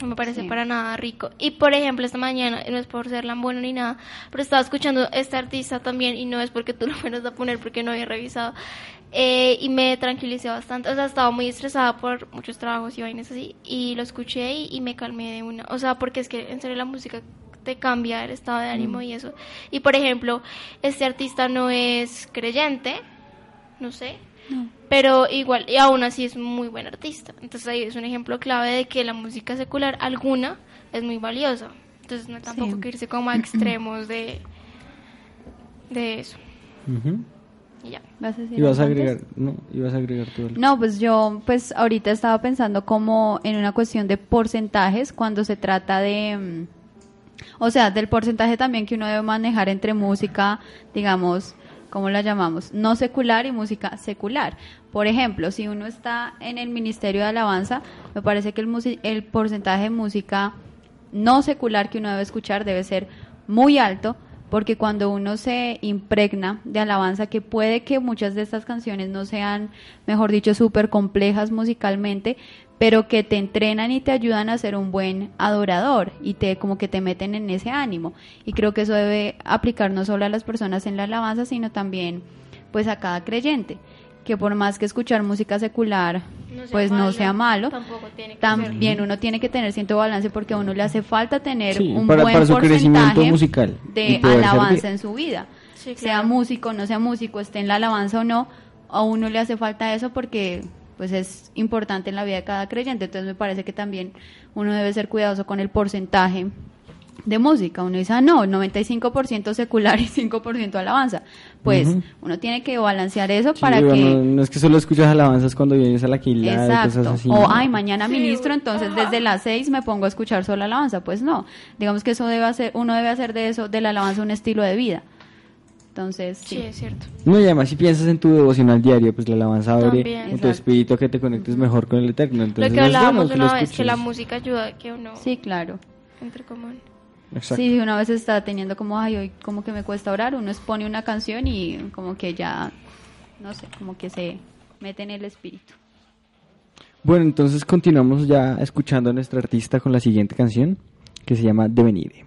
No me parece Sí. para nada rico. Y por ejemplo, esta mañana, no es por ser lambona ni nada, pero estaba escuchando este artista también, y no es porque tú <laughs> lo fueras a poner porque no había revisado. eh, y me tranquilicé bastante. O sea, estaba muy estresada por muchos trabajos y vainas así. Y lo escuché y, y me calmé de una. O sea, porque es que en serio la música te cambia el estado de ánimo y eso. Y por ejemplo, este artista no es creyente, no sé, pero igual, y aún así es muy buen artista. Entonces ahí es un ejemplo clave de que la música secular, alguna, es muy valiosa. Entonces no hay tampoco Sí. que irse como a extremos de, de eso. Ujú. Y ya. ¿Vas a decir Ibas a agregar, no, ibas a agregar tú algo. No, pues yo, pues ahorita estaba pensando como en una cuestión de porcentajes cuando se trata de, mm, o sea, del porcentaje también que uno debe manejar entre música, digamos, ¿cómo la llamamos? No secular y música secular. Por ejemplo, si uno está en el Ministerio de Alabanza, me parece que el, el porcentaje de música no secular que uno debe escuchar debe ser muy alto, porque cuando uno se impregna de alabanza, que puede que muchas de estas canciones no sean, mejor dicho, súper complejas musicalmente, pero que te entrenan y te ayudan a ser un buen adorador y te como que te meten en ese ánimo. Y creo que eso debe aplicar no solo a las personas en la alabanza, sino también pues a cada creyente, que por más que escuchar música secular, pues no sea malo, Tampoco tiene que también uno tiene que tener cierto balance porque a uno le hace falta tener Sí, un para- buen para su crecimiento porcentaje musical de alabanza servir. en su vida. Sí, Sea músico, no sea músico, esté en la alabanza o no, a uno le hace falta eso porque pues es importante en la vida de cada creyente. Entonces me parece que también uno debe ser cuidadoso con el porcentaje de música. Uno dice, ah, no, 95% secular y 5% alabanza. Pues uno tiene que balancear eso Sí, para bueno, que... no es que solo escuchas alabanzas cuando vienes a la quila y cosas Exacto. así. O, ¿no? ay, mañana Sí, ministro, entonces desde las seis me pongo a escuchar solo alabanza. Pues no. Digamos que eso debe hacer, uno debe hacer de eso, de la alabanza, un estilo de vida. Entonces, Sí, sí. es cierto. No, y además si piensas en tu devocional diario, pues la alabanza abre También. en tu espíritu a que te conectes mejor con el Eterno. Entonces, lo que hablábamos una vez, que la música ayuda a que uno Sí, claro. entre común. Exacto. Sí, una vez está teniendo como, ay, hoy como que me cuesta orar, uno pone una canción y como que ya, no sé, como que se mete en el espíritu. Bueno, entonces continuamos ya escuchando a nuestra artista con la siguiente canción, que se llama Devenire.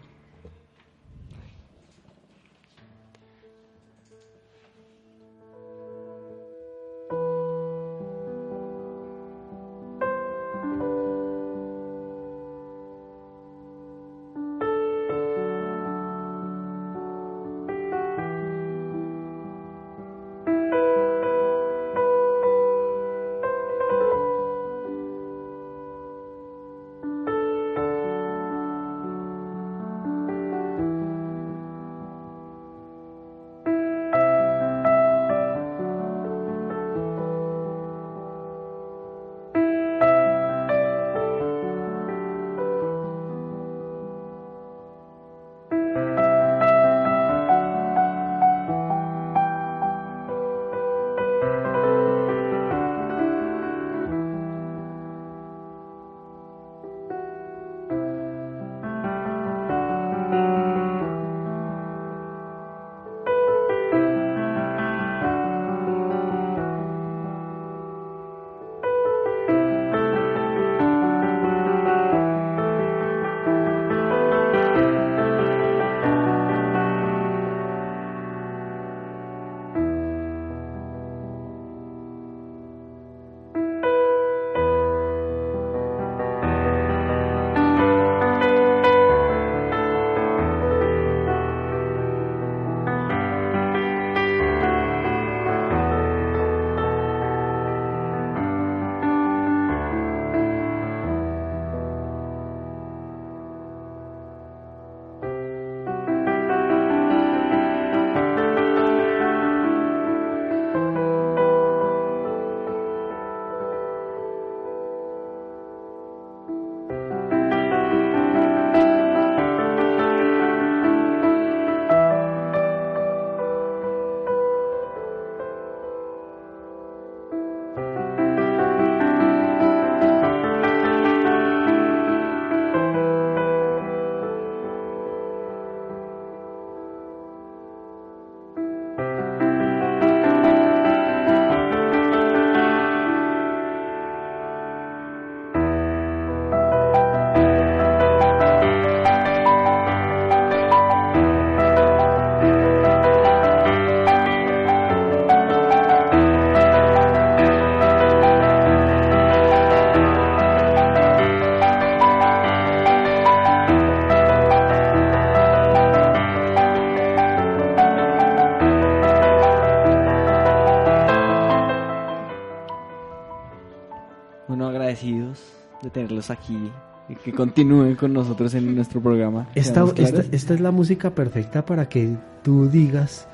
De tenerlos aquí y que continúen con nosotros en nuestro programa. Esta, ¿Quedamos esta, esta es la música perfecta para que tú digas,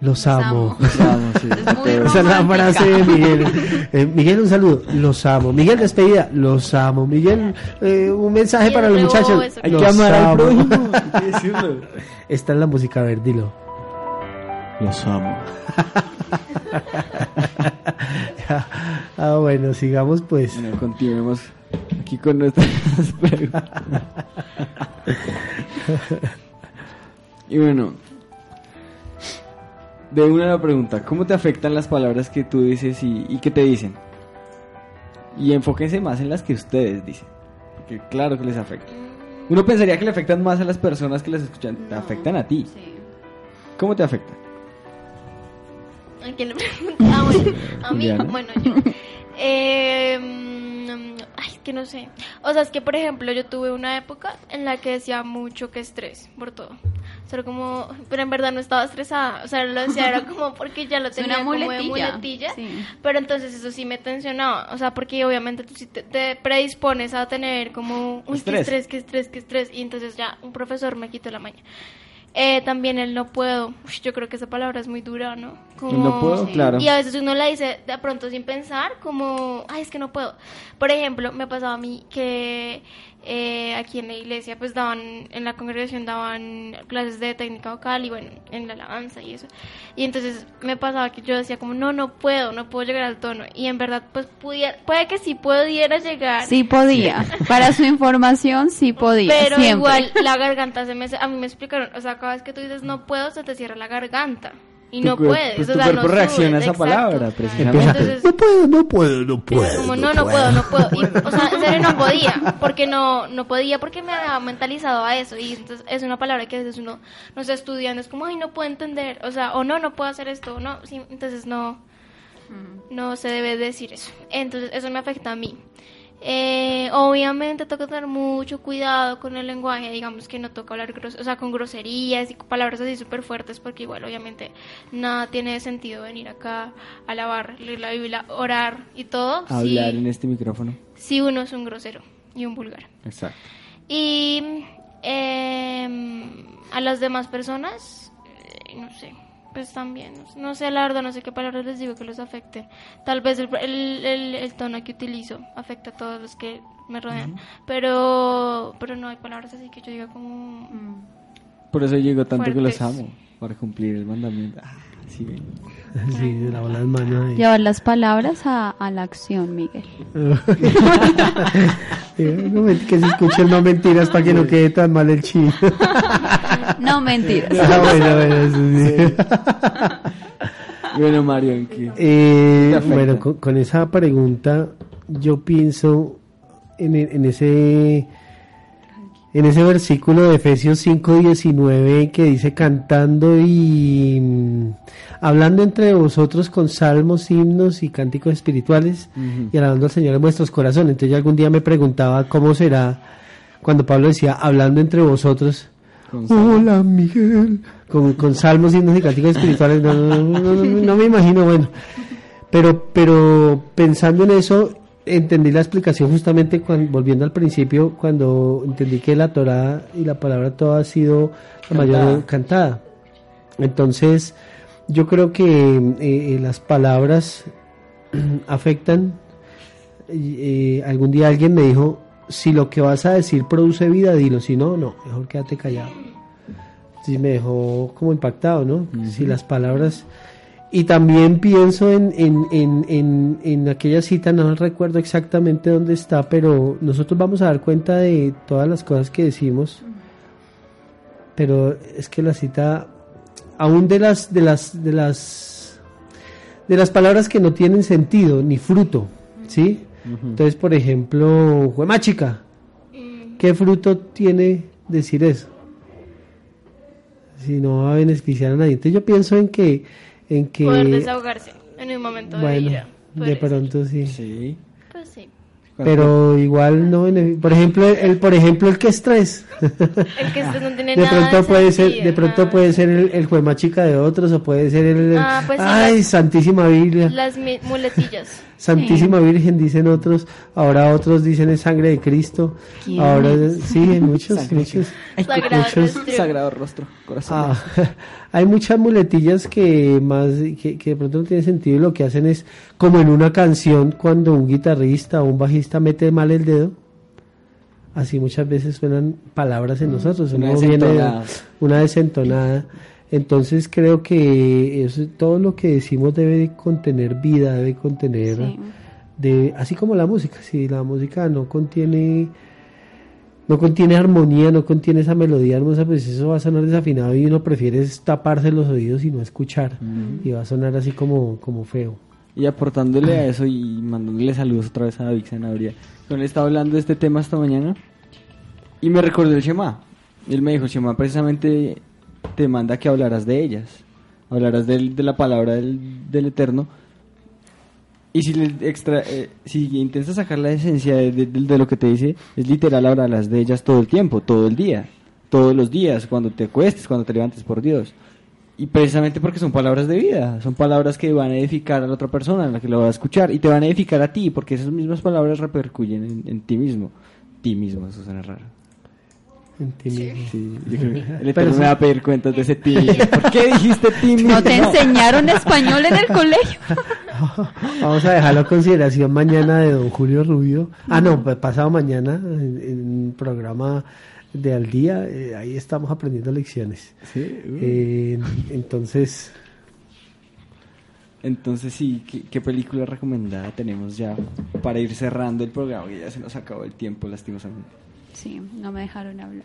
los, Los amo. sí, <laughs> Es. Esa es la frase de Miguel. Eh, Miguel, un saludo. Los amo. Miguel, despedida. Los amo. Miguel, eh, un mensaje para los muchachos. Hay Los que amar al prójimo. <laughs> Esta es la música, a ver, dilo. Los amo. <laughs> ah, bueno, sigamos pues. Bueno, continuemos aquí con nuestras <laughs> preguntas. y bueno, de una la pregunta, ¿cómo te afectan las palabras que tú dices y, y que te dicen? Y enfóquense más en las que ustedes dicen, porque claro que les afecta. Uno pensaría que le afectan más a las personas que las escuchan, te afectan a ti. Sí. ¿Cómo te afecta? ¿A quién le pregunta? Ah, bueno, a mí, Juliana. bueno, yo. Eh, ay, que no sé. O sea, es que, por ejemplo, yo tuve una época en la que decía mucho que estrés por todo. O sea, como, pero en verdad no estaba estresada. O sea, lo decía era como porque ya lo tenía una como de muletilla. muletilla. Sí. Pero entonces eso sí me tensionaba. O sea, porque obviamente tú sí te, te predispones a tener como, uy, Estrés. qué estrés, qué estrés, qué estrés. Y entonces ya un profesor me quitó la maña. Eh, también el no puedo. Yo creo que esa palabra es muy dura, ¿no? El no puedo, claro. Y a veces uno la dice de pronto sin pensar, como, ay, es que no puedo. Por ejemplo, me ha pasado a mí que eh, aquí en la iglesia, pues daban, en la congregación daban clases de técnica vocal y bueno, en la alabanza y eso. Y entonces me pasaba que yo decía como, no, no puedo, no puedo llegar al tono. Y en verdad, pues pudiera, puede que sí pudiera llegar. Sí podía. <laughs> Para su información, sí podía. Pero siempre. igual la garganta se me... A mí me explicaron, o sea, cada vez que tú dices no puedo, se te cierra la garganta. Y no puedes. pues o tu sea, cuerpo no reacciona a esa palabra, precisamente. Entonces, No puedo, no puedo, no puedo. como, no, no puedo, no puedo. Y, o sea, en serio no <laughs> podía, porque no, no podía, porque me había mentalizado a eso. Y entonces es una palabra que a veces uno no está estudiando, es como, ay, no puedo entender, o sea, o no, no puedo hacer esto, o no, sí, entonces no, no se debe decir eso. Entonces eso me afecta a mí. Eh, obviamente que tener mucho cuidado con el lenguaje, digamos que no toca hablar gros o sea, con groserías y con palabras así súper fuertes, porque igual obviamente nada tiene sentido venir acá a alabar, leer la Biblia, orar y todo. si- Hablar en este micrófono. si uno es un grosero y un vulgar. Exacto. Y em, a las demás personas, eh, no sé, pues también, no sé, la verdad, no sé qué palabras les digo que los afecte. Tal vez el, el, el- el tono que utilizo afecta a todos los que me rodean, pero, pero no hay palabras así que yo diga como... Por eso llego tanto que los amo. Para cumplir el mandamiento. Sí. <laughs> Sí, la las manos ahí. Llevar las palabras a, a la acción, Miguel. <laughs> Eh, no, que se escuchen no mentiras para que no quede tan mal el chino. <laughs> No mentiras. Ah, bueno, bueno, eso sí. Bueno, Mario, ¿en qué? Eh, bueno, con, con esa pregunta yo pienso en, en ese en ese versículo de Efesios 5:19 que dice cantando y mm, hablando entre vosotros con salmos, himnos y cánticos espirituales Ujú. y alabando al Señor en vuestros corazones. Entonces yo algún día me preguntaba cómo será cuando Pablo decía hablando entre vosotros. Hola Miguel, con, con salmos, himnos y cánticos espirituales, no, no, no, no, no, no me imagino, bueno, pero, pero pensando en eso, entendí la explicación justamente cuando, volviendo al principio, cuando entendí que la Torah y la palabra toda ha sido la mayor Cantada. cantada. Entonces, yo creo que eh, las palabras <clears throat> afectan. Eh, algún día alguien me dijo, si lo que vas a decir produce vida, dilo, si no, no, mejor quédate callado. Me dejó como impactado, ¿no? Si las palabras... Y también pienso en, en, en, en, en aquella cita, no recuerdo exactamente dónde está, pero nosotros vamos a dar cuenta de todas las cosas que decimos. Pero es que la cita, aún de las, de las, de las, de las palabras que no tienen sentido ni fruto, ¿sí? Entonces, por ejemplo, chica ¿qué fruto tiene decir eso? Si no va a beneficiar a nadie. Entonces yo pienso en que, en que, Poder desahogarse en un momento de bueno, ira. de podría ser. pronto sí. Sí. Pues sí. Pero igual no, por ejemplo, el, por ejemplo, el que es tres. El que este no tiene <laughs> de nada pronto puede ser, de pronto nada. puede ser el, el juema chica de otros o puede ser el, Ah, pues sí, ay, las- Santísima Biblia. Las muletillas. Santísima Virgen dicen otros, ahora otros dicen es sangre de Cristo. ¿Quién Ahora sí, hay <laughs> muchos, Sangre. muchos. Sagrado muchos- nuestro. Sagrado rostro, corazón. Ah, <laughs> hay muchas muletillas que más que, que de pronto no tienen sentido y lo que hacen es como en una canción cuando un guitarrista o un bajista mete mal el dedo. Así muchas veces suenan palabras en nosotros, Una uno viene una desentonada. Entonces creo que eso, todo lo que decimos debe de contener vida, debe contener Sí. de así como la música si la música no contiene no contiene armonía no contiene esa melodía hermosa pues eso va a sonar desafinado y uno prefiere es taparse los oídos y no escuchar y va a sonar así como como feo Y aportándole a eso y mandándole saludos otra vez a David Sanabria. Con él estaba hablando de este tema esta mañana y me recordó el Shema. Y él me dijo, Shema precisamente te manda que hablarás de ellas. Hablarás del- de la palabra del, del Eterno. Y si, le extra, eh, si intentas sacar la esencia de, de- lo que te dice, es literal hablarás de ellas todo el tiempo, todo el día. Todos los días, cuando te acuestes, cuando te levantes, por Dios. Y precisamente porque son palabras de vida, son palabras que van a edificar a la otra persona, a la que lo va a escuchar, y te van a edificar a ti, porque esas mismas palabras repercuyen en, en ti mismo. Ti mismo, eso suena raro. En ti mismo. Sí, yo creo que el <laughs> Pero me va a pedir cuentas de ese ti. ¿Por qué dijiste ti mismo? ¿No <laughs> te enseñaron español en el colegio? <laughs> Vamos a dejarlo a consideración mañana de don Julio Rubio. Ah, no, pasado mañana en, en un programa de al día. eh, ahí estamos aprendiendo lecciones. Sí, uh. Eh, entonces, Entonces sí, ¿qué, qué película recomendada tenemos ya para ir cerrando el programa? Que ya se nos acabó el tiempo, lastimosamente. Sí, no me dejaron hablar.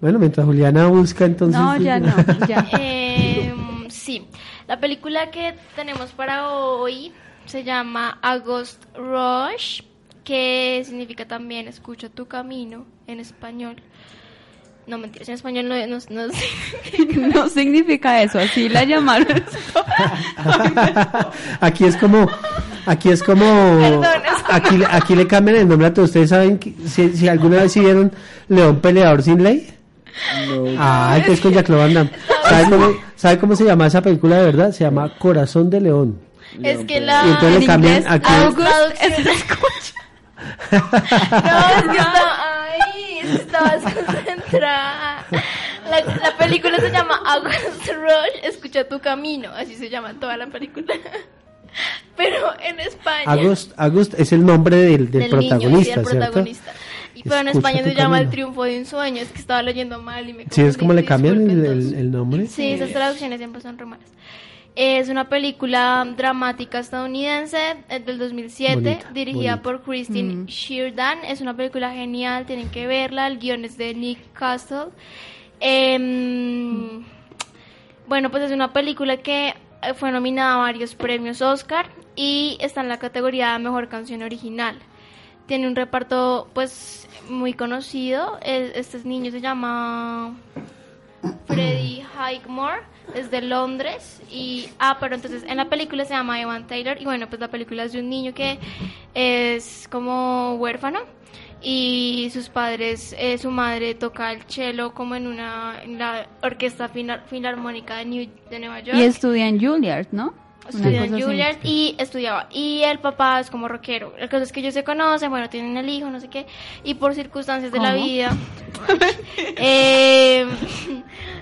bueno, mientras Juliana busca, entonces. No, ya no, <laughs> ya. Em, sí, la película que tenemos para hoy se llama August Rush, que significa también escucha tu camino en español. No, mentiras, en español no, no, no. <laughs> No significa eso, así la llamaron. <laughs> aquí es como. Aquí es como. Perdón, es- Aquí, aquí le cambian el nombre a todos. ¿Ustedes saben que, si, si alguna vez vieron León Peleador sin ley? No, Ah, entonces con Jack Van Damme. ¿Sabe cómo, ¿Sabe cómo se llama esa película de verdad? Se llama Corazón de León. Es que la... Y entonces le cambian inglés, aquí. August es escucha. <laughs> No, es que estaba... Ay, estabas concentrada. La, la película se llama August Rush, escucha tu camino. Así se llama toda la película. <laughs> Pero en España... August, August es el nombre del, del, del niño, sí, protagonista, del ¿cierto? protagonista. Y pero en Escucha España se llama El triunfo de un sueño. Es que estaba leyendo mal y me Sí, es como le cambian el, nombre. Sí, esas traducciones siempre son re malas. Es una película dramática estadounidense eh, del 2007, Bonita, dirigida bonita. por Christine Sheardan. Es una película genial, tienen que verla. El guion es de Nick Castle. Em, Bueno, pues es una película que fue nominada a varios premios Oscar y está en la categoría Mejor Canción Original. Tiene un reparto pues muy conocido. Este niño se llama Freddie Highmore, es de Londres y ah, pero entonces en la película se llama Evan Taylor y bueno, pues la película es de un niño que es como huérfano y sus padres, eh, su madre toca el cello como en una en la orquesta Filar- filarmónica de, New- de Nueva York. Y estudia en Juilliard, ¿no? Una Estudió en. Juilliard y estudiaba. Y el papá es como rockero. La cosa es que ellos se conocen, bueno, tienen el hijo, no sé qué. Y por circunstancias de la ¿Cómo? vida, <laughs> eh,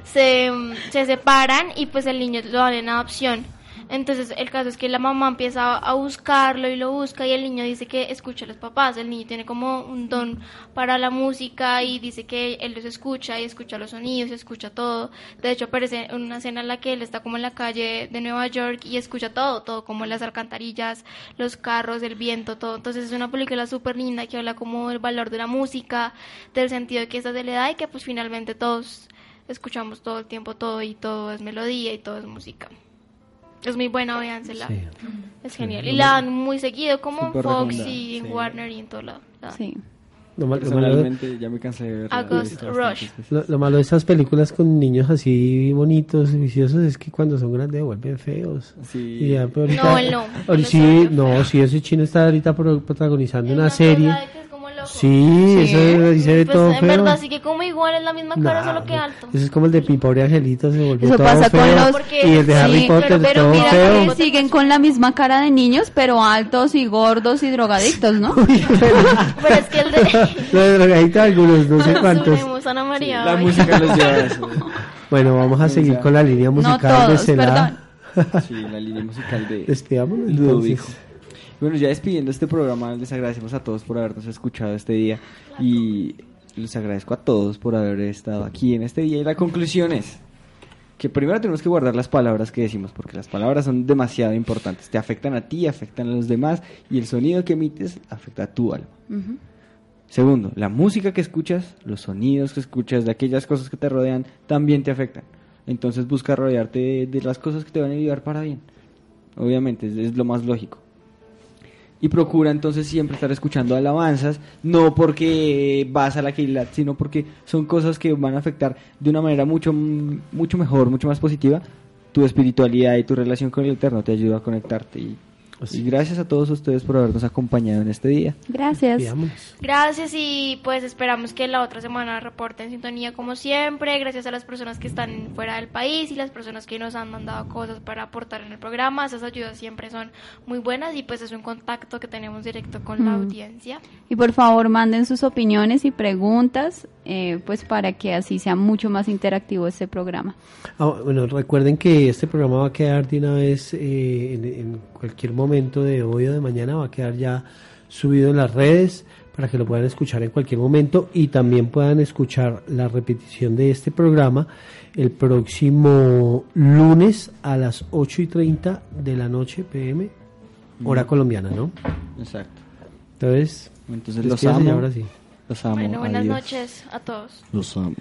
se, se separan y pues el niño lo dan en adopción. Entonces el caso es que la mamá empieza a buscarlo y lo busca y el niño dice que escucha a los papás. El niño tiene como un don para la música y dice que él los escucha y escucha los sonidos y escucha todo. De hecho aparece en una escena en la que él está como en la calle de Nueva York y escucha todo, todo como las alcantarillas, los carros, el viento, todo. Entonces es una película súper linda que habla como del valor de la música, del sentido de que esta se le da y que pues finalmente todos escuchamos todo el tiempo todo y todo es melodía y todo es música. Es muy buena, véansela. Sí. Es genial. Y la dan muy seguido, como en Fox y en sí. Warner y en todo lado. la. Sí. Lo, mal- lo malo, Personalmente ya me cansé de verla. August Rush. lo- lo malo de estas películas con niños así bonitos y viciosos es que cuando son grandes vuelven feos. Sí. Y ya, pero ahorita- No, él no. Él sí, no, sí, ese chino está ahorita pro- protagonizando Es una serie. Loco. Sí, eso dice de Pues, todo en feo. verdad sí que como igual es la misma cara, Nah, solo que alto. Eso es como el de mi pobre angelito, se volvió Eso todo pasa con feo. los- Porque- y el de Harry sí, Potter, pero- pero todo mira, feo. Que siguen con la misma cara de niños, pero altos y gordos y drogadictos, ¿no? <laughs> Pero es que el de... <laughs> Lo de drogadicto algunos, no sé <laughs> cuántos. Subimos Ana María. La ay. música los lleva a eso. Bueno, vamos a seguir con la línea musical de todos, perdón. Sí, la línea musical de Despidámonos Ludovico. entonces. Bueno, ya despidiendo este programa, les agradecemos a todos por habernos escuchado este día y les agradezco a todos por haber estado aquí en este día. Y la conclusión es que primero tenemos que guardar las palabras que decimos, porque las palabras son demasiado importantes. Te afectan a ti, afectan a los demás y el sonido que emites afecta a tu alma. Segundo, la música que escuchas, los sonidos que escuchas, de aquellas cosas que te rodean, también te afectan. Entonces busca rodearte de, de las cosas que te van a ayudar para bien. Obviamente, es, es lo más lógico. Y procura entonces siempre estar escuchando alabanzas, no porque vas a la Keilat, sino porque son cosas que van a afectar de una manera mucho, mucho mejor, mucho más positiva tu espiritualidad y tu relación con el Eterno. Te ayuda a conectarte y Y gracias a todos ustedes por habernos acompañado en este día. Gracias. Gracias y pues esperamos que la otra semana reporten sintonía como siempre. Gracias a las personas que están fuera del país y las personas que nos han mandado cosas para aportar en el programa. Esas ayudas siempre son muy buenas y pues es un contacto que tenemos directo con la Mm. audiencia. Y por favor manden sus opiniones y preguntas, eh, pues para que así sea mucho más interactivo este programa. Ah, bueno, recuerden que este programa va a quedar de una vez eh, en, en cualquier momento de hoy o de mañana, va a quedar ya subido en las redes para que lo puedan escuchar en cualquier momento y también puedan escuchar la repetición de este programa el próximo lunes a las 8 y 30 de la noche PM, hora colombiana, ¿no? Exacto. Entonces, Entonces los amo. ahora sí. Los amo. Bueno, buenas Adiós. noches a todos. Los amo.